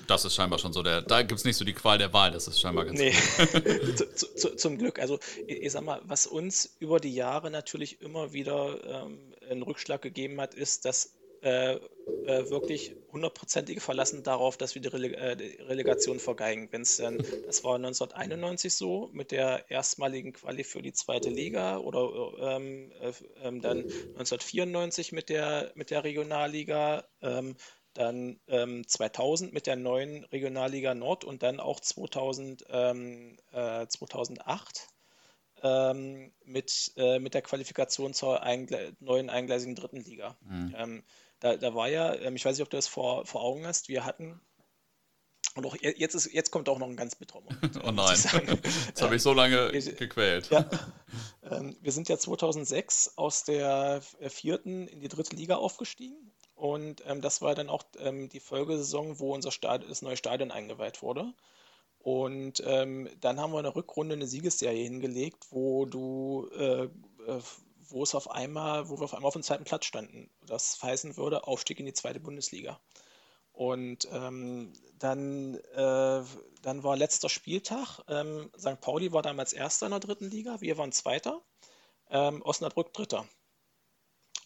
das ist scheinbar schon so der. Da gibt es nicht so die Qual der Wahl, das ist scheinbar ganz Nee, zu, zu, zum Glück. Also, ich, ich, sag mal, was uns über die Jahre natürlich immer wieder ähm, einen Rückschlag gegeben hat, ist, dass äh, äh, wirklich hundertprozentige Verlassen darauf, dass wir die, Rele äh, die Relegation vergeigen. Wenn's dann, das war 1991 so mit der erstmaligen Quali für die zweite Liga oder ähm, äh, ähm, dann 1994 mit der, mit der Regionalliga. Ähm, dann ähm, 2000 mit der neuen Regionalliga Nord und dann auch 2000, ähm, äh, 2008 ähm, mit, äh, mit der Qualifikation zur eingle neuen eingleisigen dritten Liga. Mhm. Ähm, da, da war ja, ähm, ich weiß nicht, ob du das vor, vor Augen hast, wir hatten Und auch jetzt, ist, jetzt kommt auch noch ein ganz bitterer Moment. oh nein, jetzt habe ich so lange gequält. Ja. Ähm, wir sind ja 2006 aus der vierten in die dritte Liga aufgestiegen. Und ähm, das war dann auch ähm, die Folgesaison, wo unser Stadion, das neue Stadion eingeweiht wurde. Und ähm, dann haben wir eine Rückrunde, eine Siegesserie hingelegt, wo du, äh, äh, wo es auf einmal, wo wir auf einmal auf dem zweiten Platz standen. Das heißen würde Aufstieg in die zweite Bundesliga. Und ähm, dann, äh, dann war letzter Spieltag. Ähm, St. Pauli war damals Erster in der dritten Liga, wir waren Zweiter. Ähm, Osnabrück Dritter.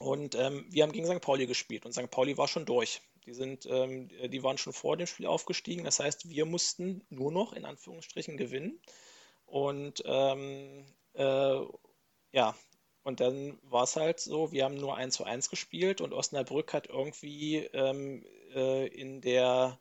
Und ähm, wir haben gegen St. Pauli gespielt und St. Pauli war schon durch. Die, sind, ähm, die waren schon vor dem Spiel aufgestiegen. Das heißt, wir mussten nur noch in Anführungsstrichen gewinnen. Und ähm, äh, ja, und dann war es halt so, wir haben nur 1 zu 1 gespielt und Osnabrück hat irgendwie ähm, äh, in der,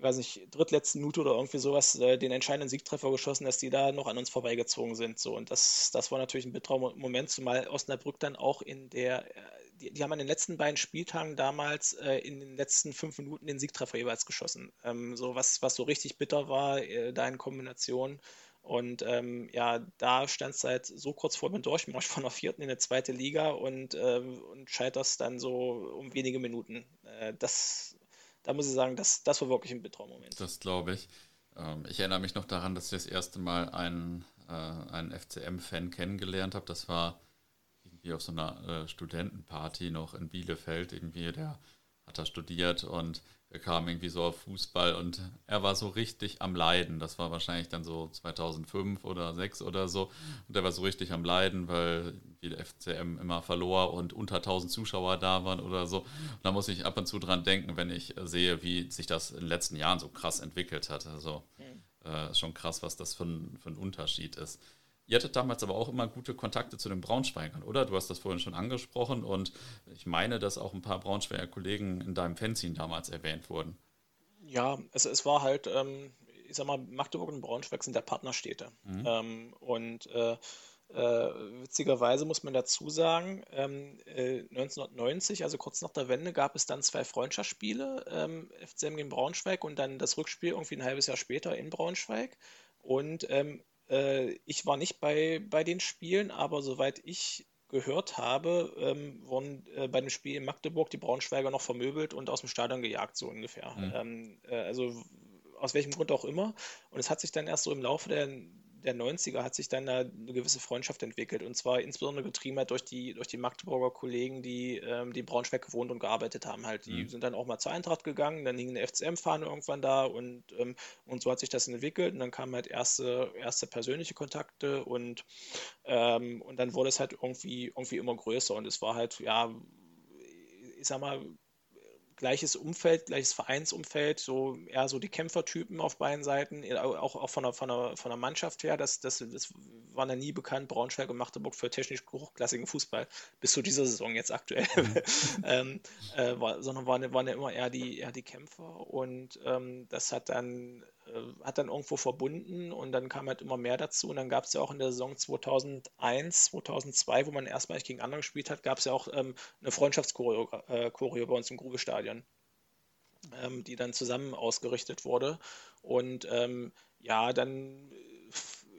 weiß nicht, drittletzten Minute oder irgendwie sowas äh, den entscheidenden Siegtreffer geschossen, dass die da noch an uns vorbeigezogen sind. So. Und das, das war natürlich ein bitterer Moment, zumal Osnabrück dann auch in der, äh, die, die haben an den letzten beiden Spieltagen damals äh, in den letzten fünf Minuten den Siegtreffer jeweils geschossen. Ähm, so was, was so richtig bitter war, äh, da in Kombination. Und ähm, ja, da stand es halt so kurz vor dem Durchmarsch von der vierten in der zweite Liga und, äh, und scheiterst dann so um wenige Minuten. Äh, das, da muss ich sagen, das, das war wirklich ein bitterer Moment. Das glaube ich. Ähm, ich erinnere mich noch daran, dass ich das erste Mal einen, äh, einen FCM-Fan kennengelernt habe. Das war irgendwie auf so einer äh, Studentenparty noch in Bielefeld. Irgendwie, der hat da studiert und er kam irgendwie so auf Fußball und er war so richtig am Leiden. Das war wahrscheinlich dann so 2005 oder 2006 oder so. Und er war so richtig am Leiden, weil die FCM immer verlor und unter 1000 Zuschauer da waren oder so. Und da muss ich ab und zu dran denken, wenn ich sehe, wie sich das in den letzten Jahren so krass entwickelt hat. Also mhm. äh, schon krass, was das für ein, für ein Unterschied ist. Ihr hattet damals aber auch immer gute Kontakte zu den Braunschweigern, oder? Du hast das vorhin schon angesprochen und ich meine, dass auch ein paar Braunschweiger Kollegen in deinem Fanzine damals erwähnt wurden. Ja, es, es war halt, ähm, ich sag mal, Magdeburg und Braunschweig sind der Partnerstädte. Mhm. Ähm, und äh, äh, witzigerweise muss man dazu sagen, ähm, äh, 1990, also kurz nach der Wende, gab es dann zwei Freundschaftsspiele, ähm, FCM gegen Braunschweig und dann das Rückspiel irgendwie ein halbes Jahr später in Braunschweig. Und ähm, äh, ich war nicht bei, bei den Spielen, aber soweit ich gehört habe, ähm, wurden äh, bei dem Spiel in Magdeburg die Braunschweiger noch vermöbelt und aus dem Stadion gejagt, so ungefähr. Mhm. Ähm, äh, also aus welchem Grund auch immer. Und es hat sich dann erst so im Laufe der der 90er hat sich dann da eine gewisse Freundschaft entwickelt und zwar insbesondere getrieben halt durch die, durch die Magdeburger Kollegen, die, ähm, die in Braunschweig gewohnt und gearbeitet haben. Halt. Die mhm. sind dann auch mal zur Eintracht gegangen, dann hing eine FCM-Fahne irgendwann da und, ähm, und so hat sich das entwickelt und dann kamen halt erste, erste persönliche Kontakte und, ähm, und dann wurde es halt irgendwie, irgendwie immer größer und es war halt, ja, ich sag mal, gleiches Umfeld, gleiches Vereinsumfeld, so eher so die Kämpfertypen auf beiden Seiten, auch, auch von, der, von, der, von der Mannschaft her, das, das, das war ja nie bekannt, Braunschweig und Magdeburg für technisch hochklassigen Fußball, bis zu dieser Saison jetzt aktuell, mhm. ähm, äh, war, sondern waren, waren ja immer eher die, eher die Kämpfer und ähm, das hat dann äh, hat dann irgendwo verbunden und dann kam halt immer mehr dazu. Und dann gab es ja auch in der Saison 2001, 2002, wo man erstmalig gegen andere gespielt hat, gab es ja auch ähm, eine Freundschaftschoreo äh, bei uns im Grubestadion, ähm, die dann zusammen ausgerichtet wurde. Und ähm, ja, dann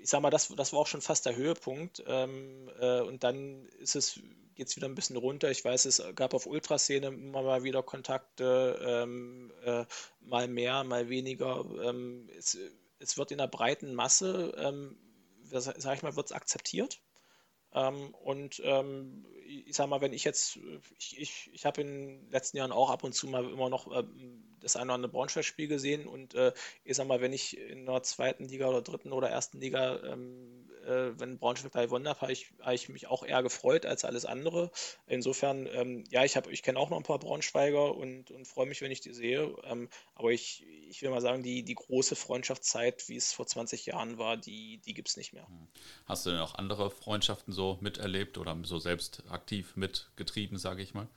ich sag mal, das, das war auch schon fast der Höhepunkt ähm, äh, und dann ist es geht es wieder ein bisschen runter. Ich weiß, es gab auf Ultraszene immer mal wieder Kontakte, ähm, äh, mal mehr, mal weniger. Ähm, es, es, wird in der breiten Masse, ähm, sag ich mal, wird es akzeptiert. Ähm, und ähm, ich sag mal, wenn ich jetzt, ich, ich, ich habe in den letzten Jahren auch ab und zu mal immer noch ähm, das eine oder andere Braunschweig-Spiel gesehen. Und äh, ich sag mal, wenn ich in der zweiten Liga oder dritten oder ersten Liga ähm, äh, wenn Braunschweig da gewonnen hat, habe ich, hab ich mich auch eher gefreut als alles andere. Insofern, ähm, ja, ich, ich kenne auch noch ein paar Braunschweiger und, und freue mich, wenn ich die sehe. Ähm, aber ich, ich will mal sagen, die, die große Freundschaftszeit, wie es vor 20 Jahren war, die, die gibt es nicht mehr. Hm. Hast du denn auch andere Freundschaften so miterlebt oder so selbst aktiv mitgetrieben, sage ich mal?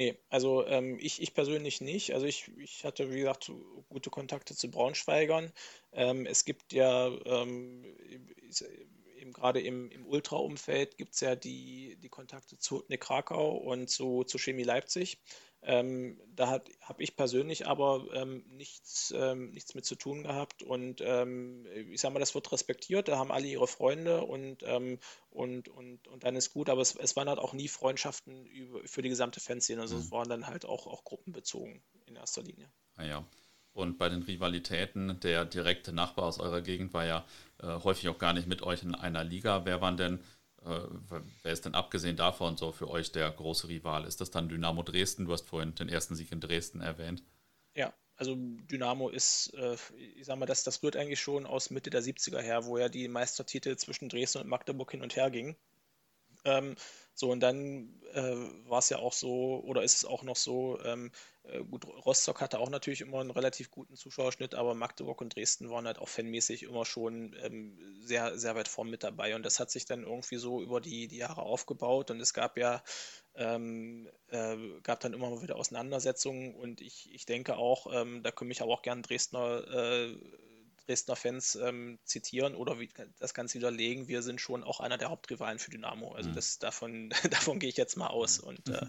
Nee, also ähm, ich, ich persönlich nicht. Also ich, ich hatte, wie gesagt, gute Kontakte zu Braunschweigern. Ähm, es gibt ja ähm, eben gerade im, im Ultra-Umfeld gibt es ja die, die Kontakte zu Krakau und zu, zu Chemie Leipzig. Ähm, da habe ich persönlich aber ähm, nichts, ähm, nichts mit zu tun gehabt und ähm, ich sage mal, das wird respektiert, da haben alle ihre Freunde und, ähm, und, und, und dann ist gut, aber es, es waren halt auch nie Freundschaften über, für die gesamte Fanszene, also mhm. es waren dann halt auch, auch gruppenbezogen in erster Linie. Ah ja. Und bei den Rivalitäten, der direkte Nachbar aus eurer Gegend war ja äh, häufig auch gar nicht mit euch in einer Liga. Wer waren denn wer ist denn abgesehen davon so für euch der große Rival? Ist das dann Dynamo Dresden? Du hast vorhin den ersten Sieg in Dresden erwähnt. Ja, also Dynamo ist, äh, ich sag mal, das, das rührt eigentlich schon aus Mitte der 70er her, wo ja die Meistertitel zwischen Dresden und Magdeburg hin und her gingen. Ähm, so, und dann äh, war es ja auch so, oder ist es auch noch so, ähm, äh, gut, Rostock hatte auch natürlich immer einen relativ guten Zuschauerschnitt, aber Magdeburg und Dresden waren halt auch fanmäßig immer schon ähm, sehr, sehr weit vorn mit dabei. Und das hat sich dann irgendwie so über die, die Jahre aufgebaut. Und es gab ja, ähm, äh, gab dann immer mal wieder Auseinandersetzungen. Und ich, ich denke auch, ähm, da können mich aber auch gerne Dresdner äh, Dresdner Fans ähm, zitieren oder wie, das Ganze widerlegen, wir sind schon auch einer der Hauptrivalen für Dynamo. Also mhm. das, davon, davon gehe ich jetzt mal aus. Mhm. Und äh,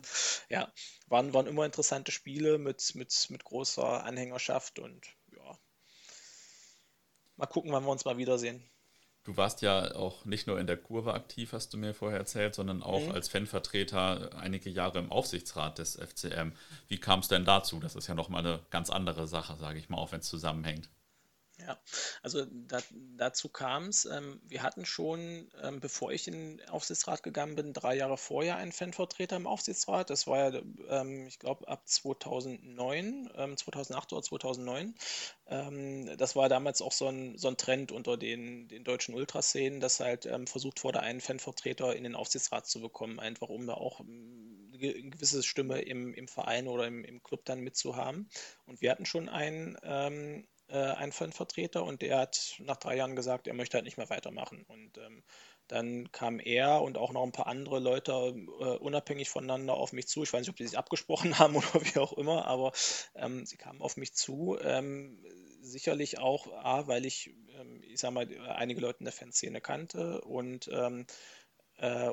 ja, waren, waren immer interessante Spiele mit, mit, mit großer Anhängerschaft und ja, mal gucken, wann wir uns mal wiedersehen. Du warst ja auch nicht nur in der Kurve aktiv, hast du mir vorher erzählt, sondern auch mhm. als Fanvertreter einige Jahre im Aufsichtsrat des FCM. Wie kam es denn dazu? Das ist ja nochmal eine ganz andere Sache, sage ich mal, auch wenn es zusammenhängt. Ja, also da, dazu kam es. Ähm, wir hatten schon, ähm, bevor ich in den Aufsichtsrat gegangen bin, drei Jahre vorher einen Fanvertreter im Aufsichtsrat. Das war ja, ähm, ich glaube, ab 2009, 2008 ähm, oder 2009. Ähm, das war damals auch so ein, so ein Trend unter den, den deutschen Ultraszenen, dass halt ähm, versucht wurde, einen Fanvertreter in den Aufsichtsrat zu bekommen, einfach um da auch eine gewisse Stimme im, im Verein oder im, im Club dann mitzuhaben. Und wir hatten schon einen äh, ein Fanvertreter und der hat nach drei Jahren gesagt, er möchte halt nicht mehr weitermachen. Und ähm, dann kam er und auch noch ein paar andere Leute äh, unabhängig voneinander auf mich zu. Ich weiß nicht, ob die sich abgesprochen haben oder wie auch immer, aber ähm, sie kamen auf mich zu. Ähm, sicherlich auch, A, weil ich, ähm, ich sag mal, einige Leute in der Fanszene kannte und ähm, äh,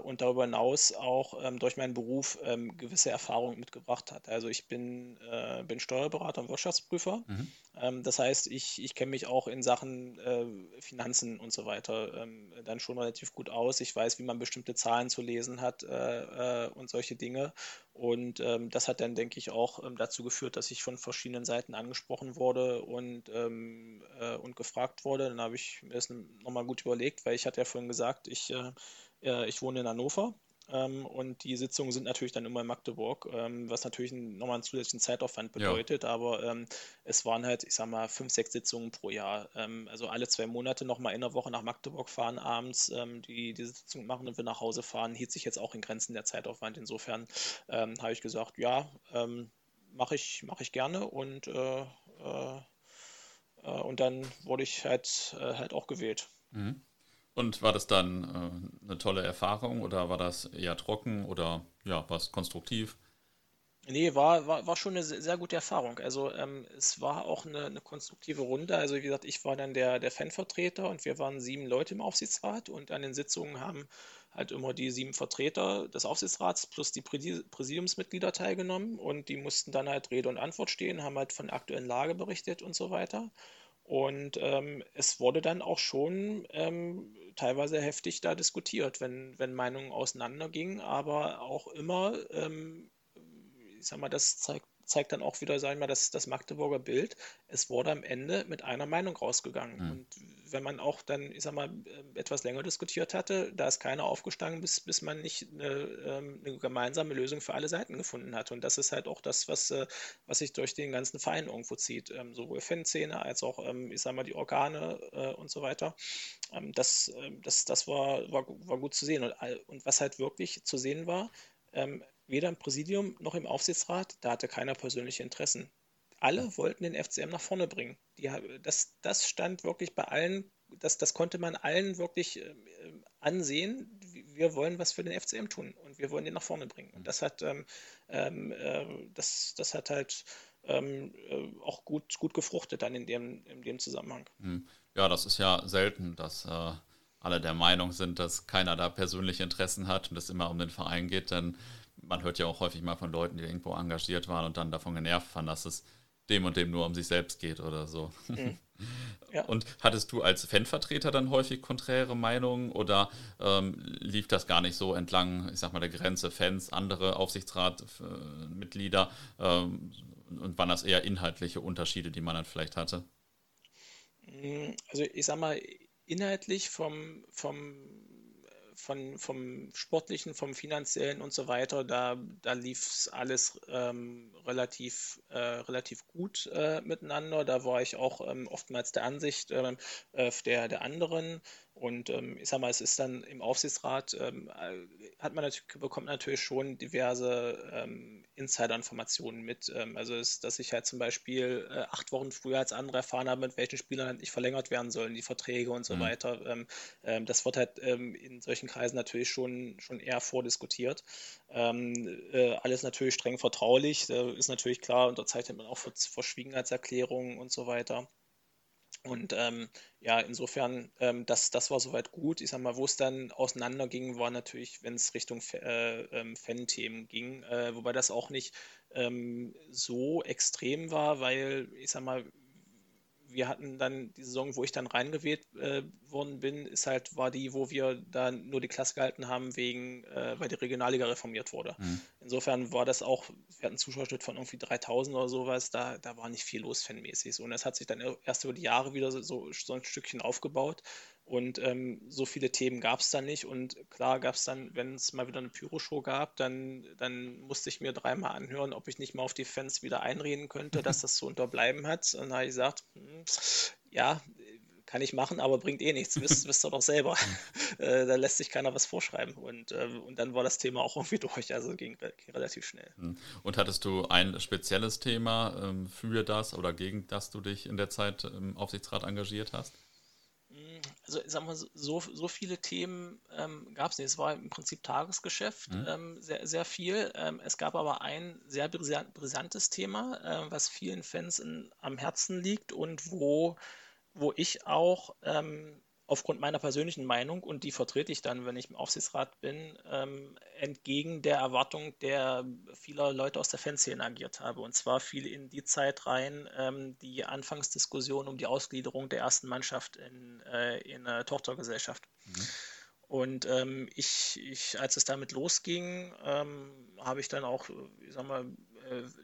und darüber hinaus auch ähm, durch meinen Beruf ähm, gewisse Erfahrungen mitgebracht hat. Also ich bin, äh, bin Steuerberater und Wirtschaftsprüfer. Mhm. Ähm, das heißt, ich, ich kenne mich auch in Sachen äh, Finanzen und so weiter ähm, dann schon relativ gut aus. Ich weiß, wie man bestimmte Zahlen zu lesen hat äh, äh, und solche Dinge. Und ähm, das hat dann, denke ich, auch ähm, dazu geführt, dass ich von verschiedenen Seiten angesprochen wurde und, äh, und gefragt wurde. Dann habe ich mir das nochmal gut überlegt, weil ich hatte ja vorhin gesagt, ich äh, ich wohne in Hannover ähm, und die Sitzungen sind natürlich dann immer in Magdeburg, ähm, was natürlich nochmal einen zusätzlichen Zeitaufwand bedeutet. Ja. Aber ähm, es waren halt, ich sag mal, fünf, sechs Sitzungen pro Jahr. Ähm, also alle zwei Monate nochmal in der Woche nach Magdeburg fahren, abends ähm, die, die Sitzung machen und wir nach Hause fahren, hielt sich jetzt auch in Grenzen der Zeitaufwand. Insofern ähm, habe ich gesagt, ja, mache ich, mach ich gerne und, äh, äh, äh, und dann wurde ich halt, äh, halt auch gewählt. Mhm. Und war das dann äh, eine tolle Erfahrung oder war das eher trocken oder ja, war es konstruktiv? Nee, war, war, war schon eine sehr gute Erfahrung. Also ähm, es war auch eine, eine, konstruktive Runde. Also wie gesagt, ich war dann der, der Fanvertreter und wir waren sieben Leute im Aufsichtsrat und an den Sitzungen haben halt immer die sieben Vertreter des Aufsichtsrats plus die Präsidiumsmitglieder teilgenommen und die mussten dann halt Rede und Antwort stehen, haben halt von der aktuellen Lage berichtet und so weiter. Und ähm, es wurde dann auch schon ähm, teilweise heftig da diskutiert, wenn, wenn Meinungen auseinandergingen, aber auch immer, ähm, ich sag mal, das zeigt zeigt dann auch wieder, sagen wir mal, das, das Magdeburger Bild. Es wurde am Ende mit einer Meinung rausgegangen. Mhm. Und wenn man auch dann, ich sag mal, äh, etwas länger diskutiert hatte, da ist keiner aufgestanden, bis, bis man nicht eine, ähm, eine gemeinsame Lösung für alle Seiten gefunden hat. Und das ist halt auch das, was, äh, was sich durch den ganzen Verein irgendwo zieht. Ähm, sowohl Fanszene als auch, ähm, ich sag mal, die Organe äh, und so weiter. Das, das, das war, war, war gut zu sehen. Und, und was halt wirklich zu sehen war, weder im Präsidium noch im Aufsichtsrat, da hatte keiner persönliche Interessen. Alle wollten den FCM nach vorne bringen. Die, das, das stand wirklich bei allen, das, das konnte man allen wirklich äh, ansehen. Wir wollen was für den FCM tun und wir wollen den nach vorne bringen. Und das hat, ähm, äh, das, das hat halt ähm, äh, auch gut, gut gefruchtet dann in dem, in dem Zusammenhang. Hm. Ja, das ist ja selten, dass äh, alle der Meinung sind, dass keiner da persönliche Interessen hat und es immer um den Verein geht, dann man hört ja auch häufig mal von Leuten, die irgendwo engagiert waren und dann davon genervt waren, dass es dem und dem nur um sich selbst geht oder so. Mhm. Ja. Und hattest du als Fanvertreter dann häufig konträre Meinungen oder ähm, lief das gar nicht so entlang, ich sag mal, der Grenze Fans, andere Aufsichtsratmitglieder ähm, und waren das eher inhaltliche Unterschiede, die man dann vielleicht hatte? Mhm, also ich sag mal, inhaltlich vom, vom von, vom Sportlichen, vom Finanziellen und so weiter, da, da lief es alles ähm, relativ, äh, relativ gut äh, miteinander. Da war ich auch ähm, oftmals der Ansicht ähm, äh, der, der anderen. Und ähm, ich sag mal, es ist dann im Aufsichtsrat, ähm, äh, hat man natürlich, bekommt natürlich schon diverse ähm, Insider-Informationen mit. Ähm, also, ist, dass ich halt zum Beispiel äh, acht Wochen früher als andere erfahren habe, mit welchen Spielern halt nicht verlängert werden sollen, die Verträge und so mhm. weiter. Ähm, ähm, das wird halt in solchen Kreisen natürlich schon, schon eher vordiskutiert. Äh, alles natürlich streng vertraulich, da ist natürlich klar, unterzeichnet man auch Verschwiegenheitserklärungen und so weiter. Und ähm, ja, insofern, ähm, das, das war soweit gut. Ich sag mal, wo es dann auseinanderging, war natürlich, wenn es Richtung äh, ähm, Fan-Themen ging, äh, wobei das auch nicht ähm, so extrem war, weil ich sag mal, wir hatten dann die Saison, wo ich dann reingewählt äh, worden bin, ist halt, war die, wo wir dann nur die Klasse gehalten haben, wegen, äh, weil die Regionalliga reformiert wurde. Mhm. Insofern war das auch, wir hatten einen Zuschauerschnitt von irgendwie 3000 oder sowas, da, da war nicht viel los fanmäßig. Und das hat sich dann erst über die Jahre wieder so, so ein Stückchen aufgebaut. Und ähm, so viele Themen gab es dann nicht. Und klar gab es dann, wenn es mal wieder eine Pyroshow gab, dann, dann musste ich mir dreimal anhören, ob ich nicht mal auf die Fans wieder einreden könnte, dass das so unterbleiben hat. Und dann habe ich gesagt, hm, ja, kann ich machen, aber bringt eh nichts. Wisst, wisst ihr doch selber. äh, da lässt sich keiner was vorschreiben. Und, äh, und dann war das Thema auch irgendwie durch. Also ging, ging relativ schnell. Hm. Und hattest du ein spezielles Thema ähm, für das oder gegen das du dich in der Zeit im Aufsichtsrat engagiert hast? Also ich sag mal, so, so viele Themen ähm, gab es nicht. Es war im Prinzip Tagesgeschäft, mhm. ähm, sehr, sehr viel. Ähm, es gab aber ein sehr brisantes Thema, äh, was vielen Fans in, am Herzen liegt und wo, wo ich auch ähm, aufgrund meiner persönlichen Meinung, und die vertrete ich dann, wenn ich im Aufsichtsrat bin, ähm, entgegen der Erwartung der vieler Leute aus der Fanszene agiert habe. Und zwar fiel in die Zeit rein ähm, die Anfangsdiskussion um die Ausgliederung der ersten Mannschaft in, äh, in eine Tochtergesellschaft. Mhm. Und ähm, ich, ich, als es damit losging, ähm, habe ich dann auch, ich sag mal, äh,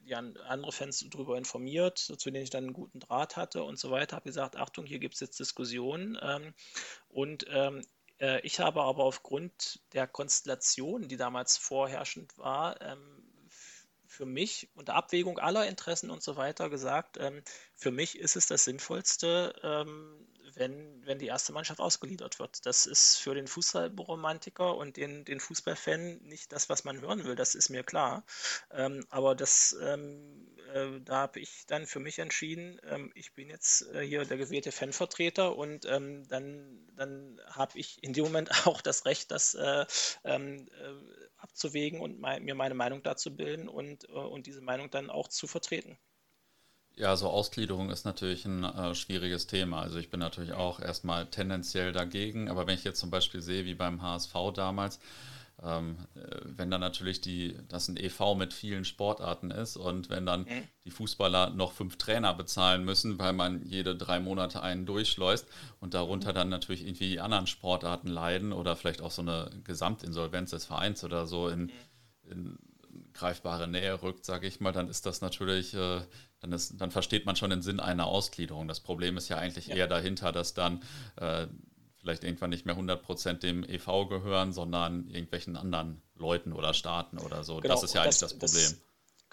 ja, andere Fans darüber informiert, zu denen ich dann einen guten Draht hatte und so weiter. Habe gesagt, Achtung, hier gibt es jetzt Diskussionen. Ähm, und ähm, äh, ich habe aber aufgrund der Konstellation, die damals vorherrschend war, ähm, für mich unter Abwägung aller Interessen und so weiter gesagt, ähm, für mich ist es das Sinnvollste, ähm, wenn, wenn die erste Mannschaft ausgeliefert wird. Das ist für den Fußballromantiker und den, den Fußballfan nicht das, was man hören will, das ist mir klar. Ähm, aber das, ähm, äh, da habe ich dann für mich entschieden, ähm, ich bin jetzt äh, hier der gewählte Fanvertreter und ähm, dann, dann habe ich in dem Moment auch das Recht, das äh, ähm, äh, abzuwägen und mein, mir meine Meinung dazu bilden und, äh, und diese Meinung dann auch zu vertreten. Ja, so Ausgliederung ist natürlich ein äh, schwieriges Thema. Also ich bin natürlich auch erstmal tendenziell dagegen, aber wenn ich jetzt zum Beispiel sehe, wie beim HSV damals, ähm, äh, wenn dann natürlich die, das ein EV mit vielen Sportarten ist und wenn dann mhm. die Fußballer noch fünf Trainer bezahlen müssen, weil man jede drei Monate einen durchschleust und darunter mhm. dann natürlich irgendwie die anderen Sportarten leiden oder vielleicht auch so eine Gesamtinsolvenz des Vereins oder so in, mhm. in greifbare Nähe rückt, sage ich mal, dann ist das natürlich äh, dann, ist, dann versteht man schon den Sinn einer Ausgliederung. Das Problem ist ja eigentlich ja. eher dahinter, dass dann äh, vielleicht irgendwann nicht mehr 100% dem EV gehören, sondern irgendwelchen anderen Leuten oder Staaten oder so. Genau, das ist ja eigentlich das, das Problem. Das,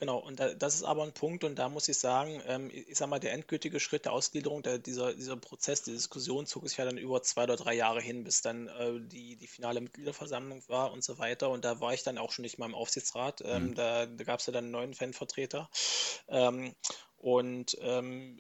Genau, und da, das ist aber ein Punkt, und da muss ich sagen, ähm, ich sag mal, der endgültige Schritt der Ausgliederung, der, dieser, dieser Prozess, die Diskussion zog sich ja dann über zwei oder drei Jahre hin, bis dann äh, die, die finale Mitgliederversammlung war und so weiter. Und da war ich dann auch schon nicht mal im Aufsichtsrat. Ähm, mhm. Da, da gab es ja dann einen neuen Fanvertreter. Ähm, und ähm,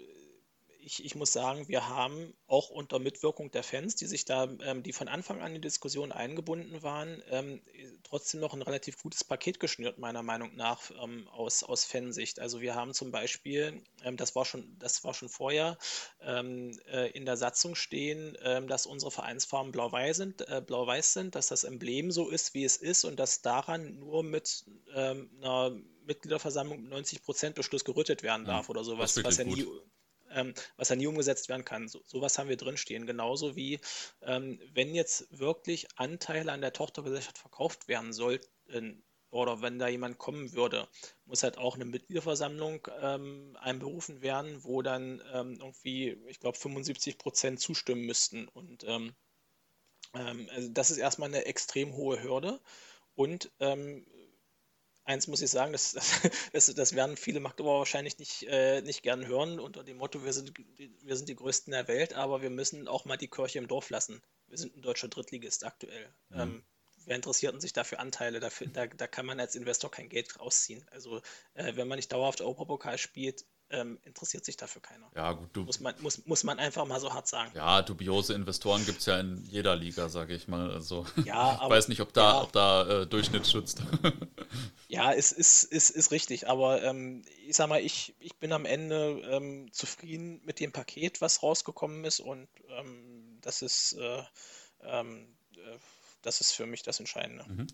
ich, ich muss sagen, wir haben auch unter Mitwirkung der Fans, die sich da, ähm, die von Anfang an in die Diskussion eingebunden waren, ähm, trotzdem noch ein relativ gutes Paket geschnürt, meiner Meinung nach, ähm, aus, aus Fansicht. Also wir haben zum Beispiel, ähm, das war schon, das war schon vorher, ähm, äh, in der Satzung stehen, ähm, dass unsere Vereinsfarben blau-weiß sind, äh, blau-weiß sind, dass das Emblem so ist, wie es ist und dass daran nur mit einer Mitgliederversammlung 90 Prozent Beschluss gerüttet werden darf ja, oder sowas, was ja nie ähm, was ja nie umgesetzt werden kann. So, sowas haben wir drinstehen. Genauso wie, ähm, wenn jetzt wirklich Anteile an der Tochtergesellschaft verkauft werden sollten oder wenn da jemand kommen würde, muss halt auch eine Mitgliederversammlung ähm, einberufen werden, wo dann ähm, irgendwie, ich glaube, 75 Prozent zustimmen müssten. Und ähm, ähm, also das ist erstmal eine extrem hohe Hürde. Und ähm, eins muss ich sagen, das, das, das werden viele Magdeburger wahrscheinlich nicht, äh, nicht gern hören, unter dem Motto, wir sind, wir sind die Größten der Welt, aber wir müssen auch mal die Kirche im Dorf lassen. Wir sind ein deutscher Drittligist aktuell. Mhm. Ähm, wer interessiert sich dafür Anteile? Dafür, da, da kann man als Investor kein Geld rausziehen. Also äh, wenn man nicht dauerhaft Europapokal spielt, ähm, interessiert sich dafür keiner. Ja, gut, du, muss, man, muss, muss man einfach mal so hart sagen. Ja, dubiose Investoren gibt es ja in jeder Liga, sage ich mal. Also ja, ich aber, weiß nicht, ob da, ja, ob da äh, Durchschnitt schützt. ja, ist, ist, ist, ist richtig, aber ähm, ich sag mal, ich, ich bin am Ende ähm, zufrieden mit dem Paket, was rausgekommen ist und ähm, das ist äh, ähm, äh, das ist für mich das Entscheidende. Mhm.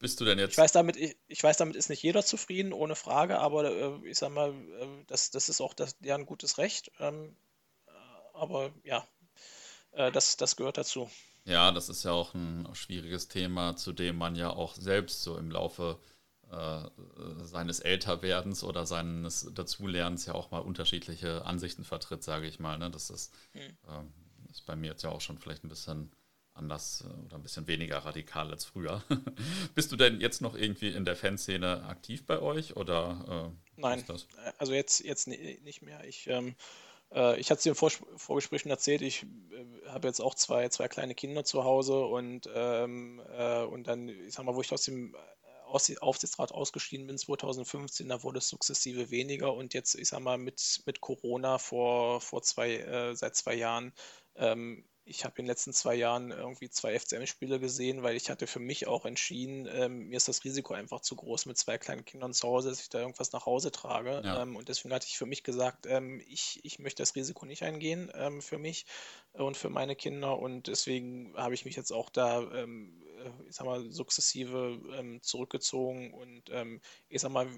Bist du denn jetzt? Ich weiß, damit, ich, ich weiß, damit ist nicht jeder zufrieden, ohne Frage, aber äh, ich sag mal, äh, das, das ist auch das, deren gutes Recht. Ähm, äh, aber ja, äh, das, das gehört dazu. Ja, das ist ja auch ein schwieriges Thema, zu dem man ja auch selbst so im Laufe äh, seines Älterwerdens oder seines Dazulernens ja auch mal unterschiedliche Ansichten vertritt, sage ich mal. Ne? Das ist, hm. Ähm, ist bei mir jetzt ja auch schon vielleicht ein bisschen anders äh, oder ein bisschen weniger radikal als früher. Bist du denn jetzt noch irgendwie in der Fanszene aktiv bei euch oder äh, Nein, also jetzt, jetzt nicht mehr. Ich, ähm, äh, ich hatte es dir im Vor Vorgespräch erzählt, ich äh, habe jetzt auch zwei, zwei kleine Kinder zu Hause und, ähm, äh, und dann, ich sag mal, wo ich aus dem Aufsichtsrat ausgeschieden bin 2015, da wurde es sukzessive weniger und jetzt, ich sag mal, mit, mit Corona vor, vor zwei, äh, seit zwei Jahren ähm, ich habe in den letzten zwei Jahren irgendwie zwei FCM-Spiele gesehen, weil ich hatte für mich auch entschieden, ähm, mir ist das Risiko einfach zu groß mit zwei kleinen Kindern zu Hause, dass ich da irgendwas nach Hause trage. Ja. Ähm, und deswegen hatte ich für mich gesagt, ähm, ich, ich möchte das Risiko nicht eingehen ähm, für mich und für meine Kinder. Und deswegen habe ich mich jetzt auch da, ähm, äh, ich sag mal, sukzessive ähm, zurückgezogen und ich sag mal,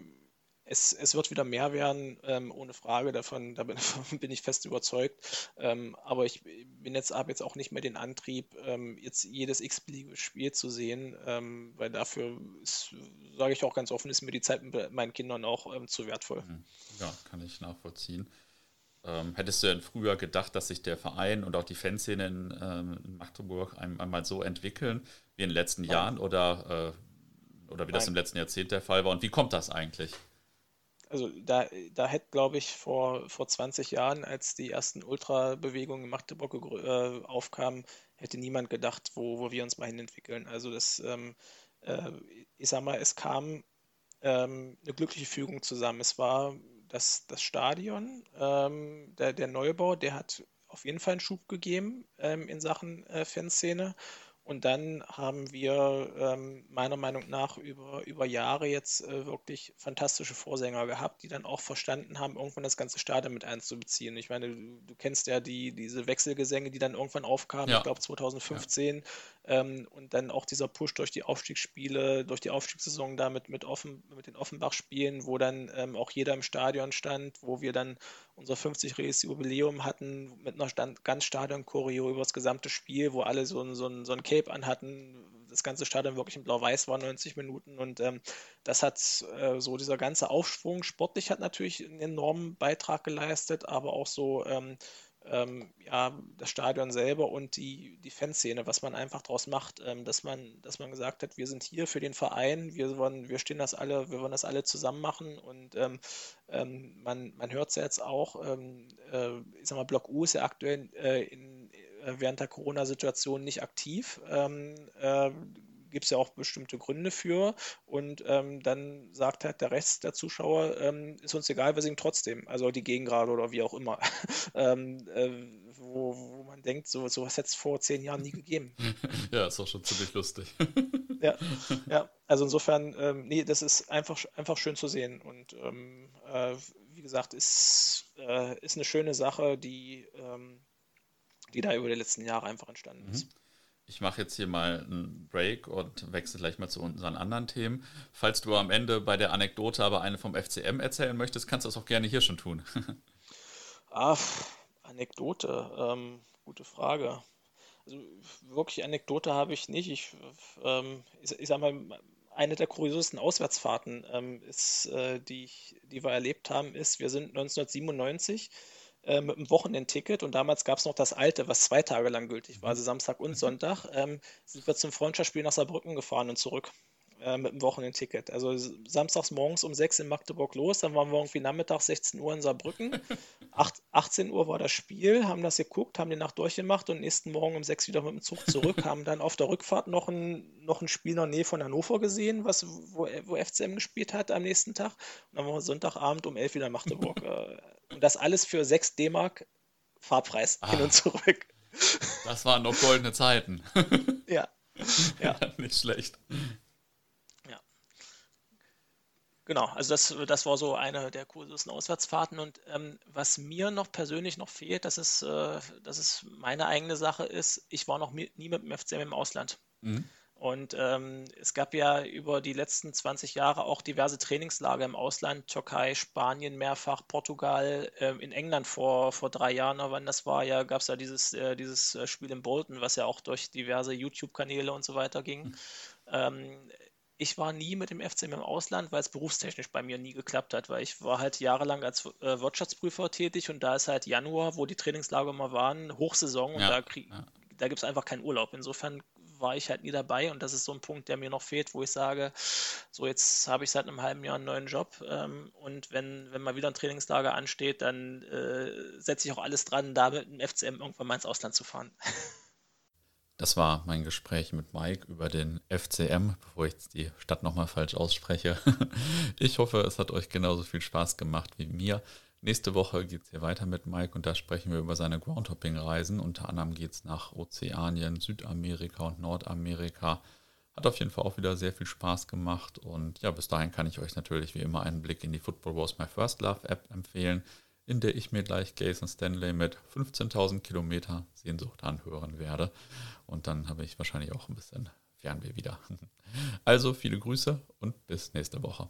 es, es wird wieder mehr werden, ähm, ohne Frage, davon, da bin, ich fest überzeugt. Ähm, aber ich bin jetzt, habe jetzt auch nicht mehr den Antrieb, ähm, jetzt jedes x-beliebige Spiel zu sehen, ähm, weil dafür sage ich auch ganz offen, ist mir die Zeit mit meinen Kindern auch ähm, zu wertvoll. Mhm. Ja, kann ich nachvollziehen. Ähm, hättest du denn früher gedacht, dass sich der Verein und auch die Fanszene in, in Magdeburg einmal so entwickeln wie in den letzten Nein. Jahren oder, äh, oder wie Nein. das im letzten Jahrzehnt der Fall war? Und wie kommt das eigentlich? Also da, da hätte, glaube ich, vor, vor 20 Jahren, als die ersten Ultra-Bewegungen in Magdeburg äh, aufkamen, hätte niemand gedacht, wo, wo wir uns mal hin entwickeln. Also das, ähm, äh, ich sag mal, es kam ähm, eine glückliche Fügung zusammen. Es war das, das Stadion, ähm, der, der Neubau, der hat auf jeden Fall einen Schub gegeben ähm, in Sachen äh, Fanszene. Und dann haben wir ähm, meiner Meinung nach über, über Jahre jetzt äh, wirklich fantastische Vorsänger gehabt, die dann auch verstanden haben, irgendwann das ganze Stadion mit einzubeziehen. Ich meine, du, du kennst ja die, diese Wechselgesänge, die dann irgendwann aufkamen, ja. ich glaube 2015. Ja. Ähm, und dann auch dieser Push durch die Aufstiegsspiele, durch die Aufstiegssaison damit mit, Offen, mit den Offenbach-Spielen, wo dann ähm, auch jeder im Stadion stand, wo wir dann unser 50-jähriges Jubiläum hatten mit einer Stand ganz Stadion-Choreo über das gesamte Spiel, wo alle so ein, so ein, so ein Cape anhatten, das ganze Stadion wirklich in Blau-Weiß war, 90 Minuten. Und ähm, das hat äh, so dieser ganze Aufschwung sportlich hat natürlich einen enormen Beitrag geleistet, aber auch so ähm, ähm, ja, das Stadion selber und die, die Fanszene, was man einfach daraus macht, ähm, dass man, dass man gesagt hat, wir sind hier für den Verein, wir wollen, wir stehen das alle, wir wollen das alle zusammen machen und ähm, ähm man, man hört es ja jetzt auch, ähm, äh, ich sag mal, Block U ist ja aktuell äh, in, äh, während der Corona-Situation nicht aktiv. Ähm, äh, gibt es ja auch bestimmte Gründe für. Und ähm, dann sagt halt der Rest der Zuschauer, ähm, ist uns egal, wir singen trotzdem. Also die Gegengrade oder wie auch immer. ähm, äh, wo, wo man denkt, so sowas hätte es vor zehn Jahren nie gegeben. ja, ist auch schon ziemlich lustig. ja, ja, also insofern, ähm, nee, das ist einfach, einfach schön zu sehen. Und ähm, äh, wie gesagt, ist, äh, ist eine schöne Sache, die, ähm, die da über die letzten Jahre einfach entstanden ist. Mhm. Ich mache jetzt hier mal einen Break und wechsle gleich mal zu unseren anderen Themen. Falls du am Ende bei der Anekdote aber eine vom FCM erzählen möchtest, kannst du das auch gerne hier schon tun. ah, Anekdote, ähm, gute Frage. Also wirklich Anekdote habe ich nicht. Ich, ähm, ich, ich sag mal, eine der kuriosesten Auswärtsfahrten ähm, ist, äh, die, die wir erlebt haben, ist, wir sind 1997 äh, mit einem Wochenendticket und damals gab es noch das alte, was zwei Tage lang gültig war, also Samstag und Sonntag, ähm, sind wir zum Freundschaftsspiel nach Saarbrücken gefahren und zurück äh, mit dem Wochenendticket. Also samstags morgens um 6 in Magdeburg los, dann waren wir irgendwie nachmittags 16 Uhr in Saarbrücken. 8, 18 Uhr war das Spiel, haben das geguckt, haben die Nacht durchgemacht und nächsten Morgen um 6 wieder mit dem Zug zurück, haben dann auf der Rückfahrt noch ein, noch ein Spiel in der Nähe von Hannover gesehen, was, wo, wo FCM gespielt hat am nächsten Tag. Und dann waren wir Sonntagabend um 11 wieder in Magdeburg. Und das alles für 6 D-Mark Fahrpreis ah, hin und zurück. Das waren noch goldene Zeiten. ja. ja. Nicht schlecht. Genau, also das, das war so eine der kuriosesten Auswärtsfahrten. Und ähm, was mir noch persönlich noch fehlt, das ist, äh, das ist meine eigene Sache ist, ich war noch nie mit dem FCM im Ausland. Mhm. Und ähm, es gab ja über die letzten 20 Jahre auch diverse Trainingslager im Ausland, Türkei, Spanien mehrfach, Portugal, ähm, in England vor, vor drei Jahren, wann das war, ja, gab es ja dieses, äh, dieses äh, Spiel in Bolton, was ja auch durch diverse YouTube-Kanäle und so weiter ging. Mhm. Ähm, ich war nie mit dem FCM im Ausland, weil es berufstechnisch bei mir nie geklappt hat, weil ich war halt jahrelang als äh, Wirtschaftsprüfer tätig und da ist halt Januar, wo die Trainingslager immer waren, Hochsaison und ja, da, ja. da gibt es einfach keinen Urlaub. Insofern war ich halt nie dabei und das ist so ein Punkt, der mir noch fehlt, wo ich sage, so jetzt habe ich seit einem halben Jahr einen neuen Job ähm, und wenn, wenn mal wieder ein Trainingslager ansteht, dann äh, setze ich auch alles dran, da mit dem FCM irgendwann mal ins Ausland zu fahren. Das war mein Gespräch mit Mike über den FCM, bevor ich die Stadt nochmal falsch ausspreche. Ich hoffe, es hat euch genauso viel Spaß gemacht wie mir. Nächste Woche geht es hier weiter mit Mike und da sprechen wir über seine Groundhopping-Reisen. Unter anderem geht es nach Ozeanien, Südamerika und Nordamerika. Hat auf jeden Fall auch wieder sehr viel Spaß gemacht und ja, bis dahin kann ich euch natürlich wie immer einen Blick in die Football Was My First Love App empfehlen in der ich mir gleich Jason Stanley mit 15.000 Kilometer Sehnsucht anhören werde. Und dann habe ich wahrscheinlich auch ein bisschen Fernweh wieder. Also viele Grüße und bis nächste Woche.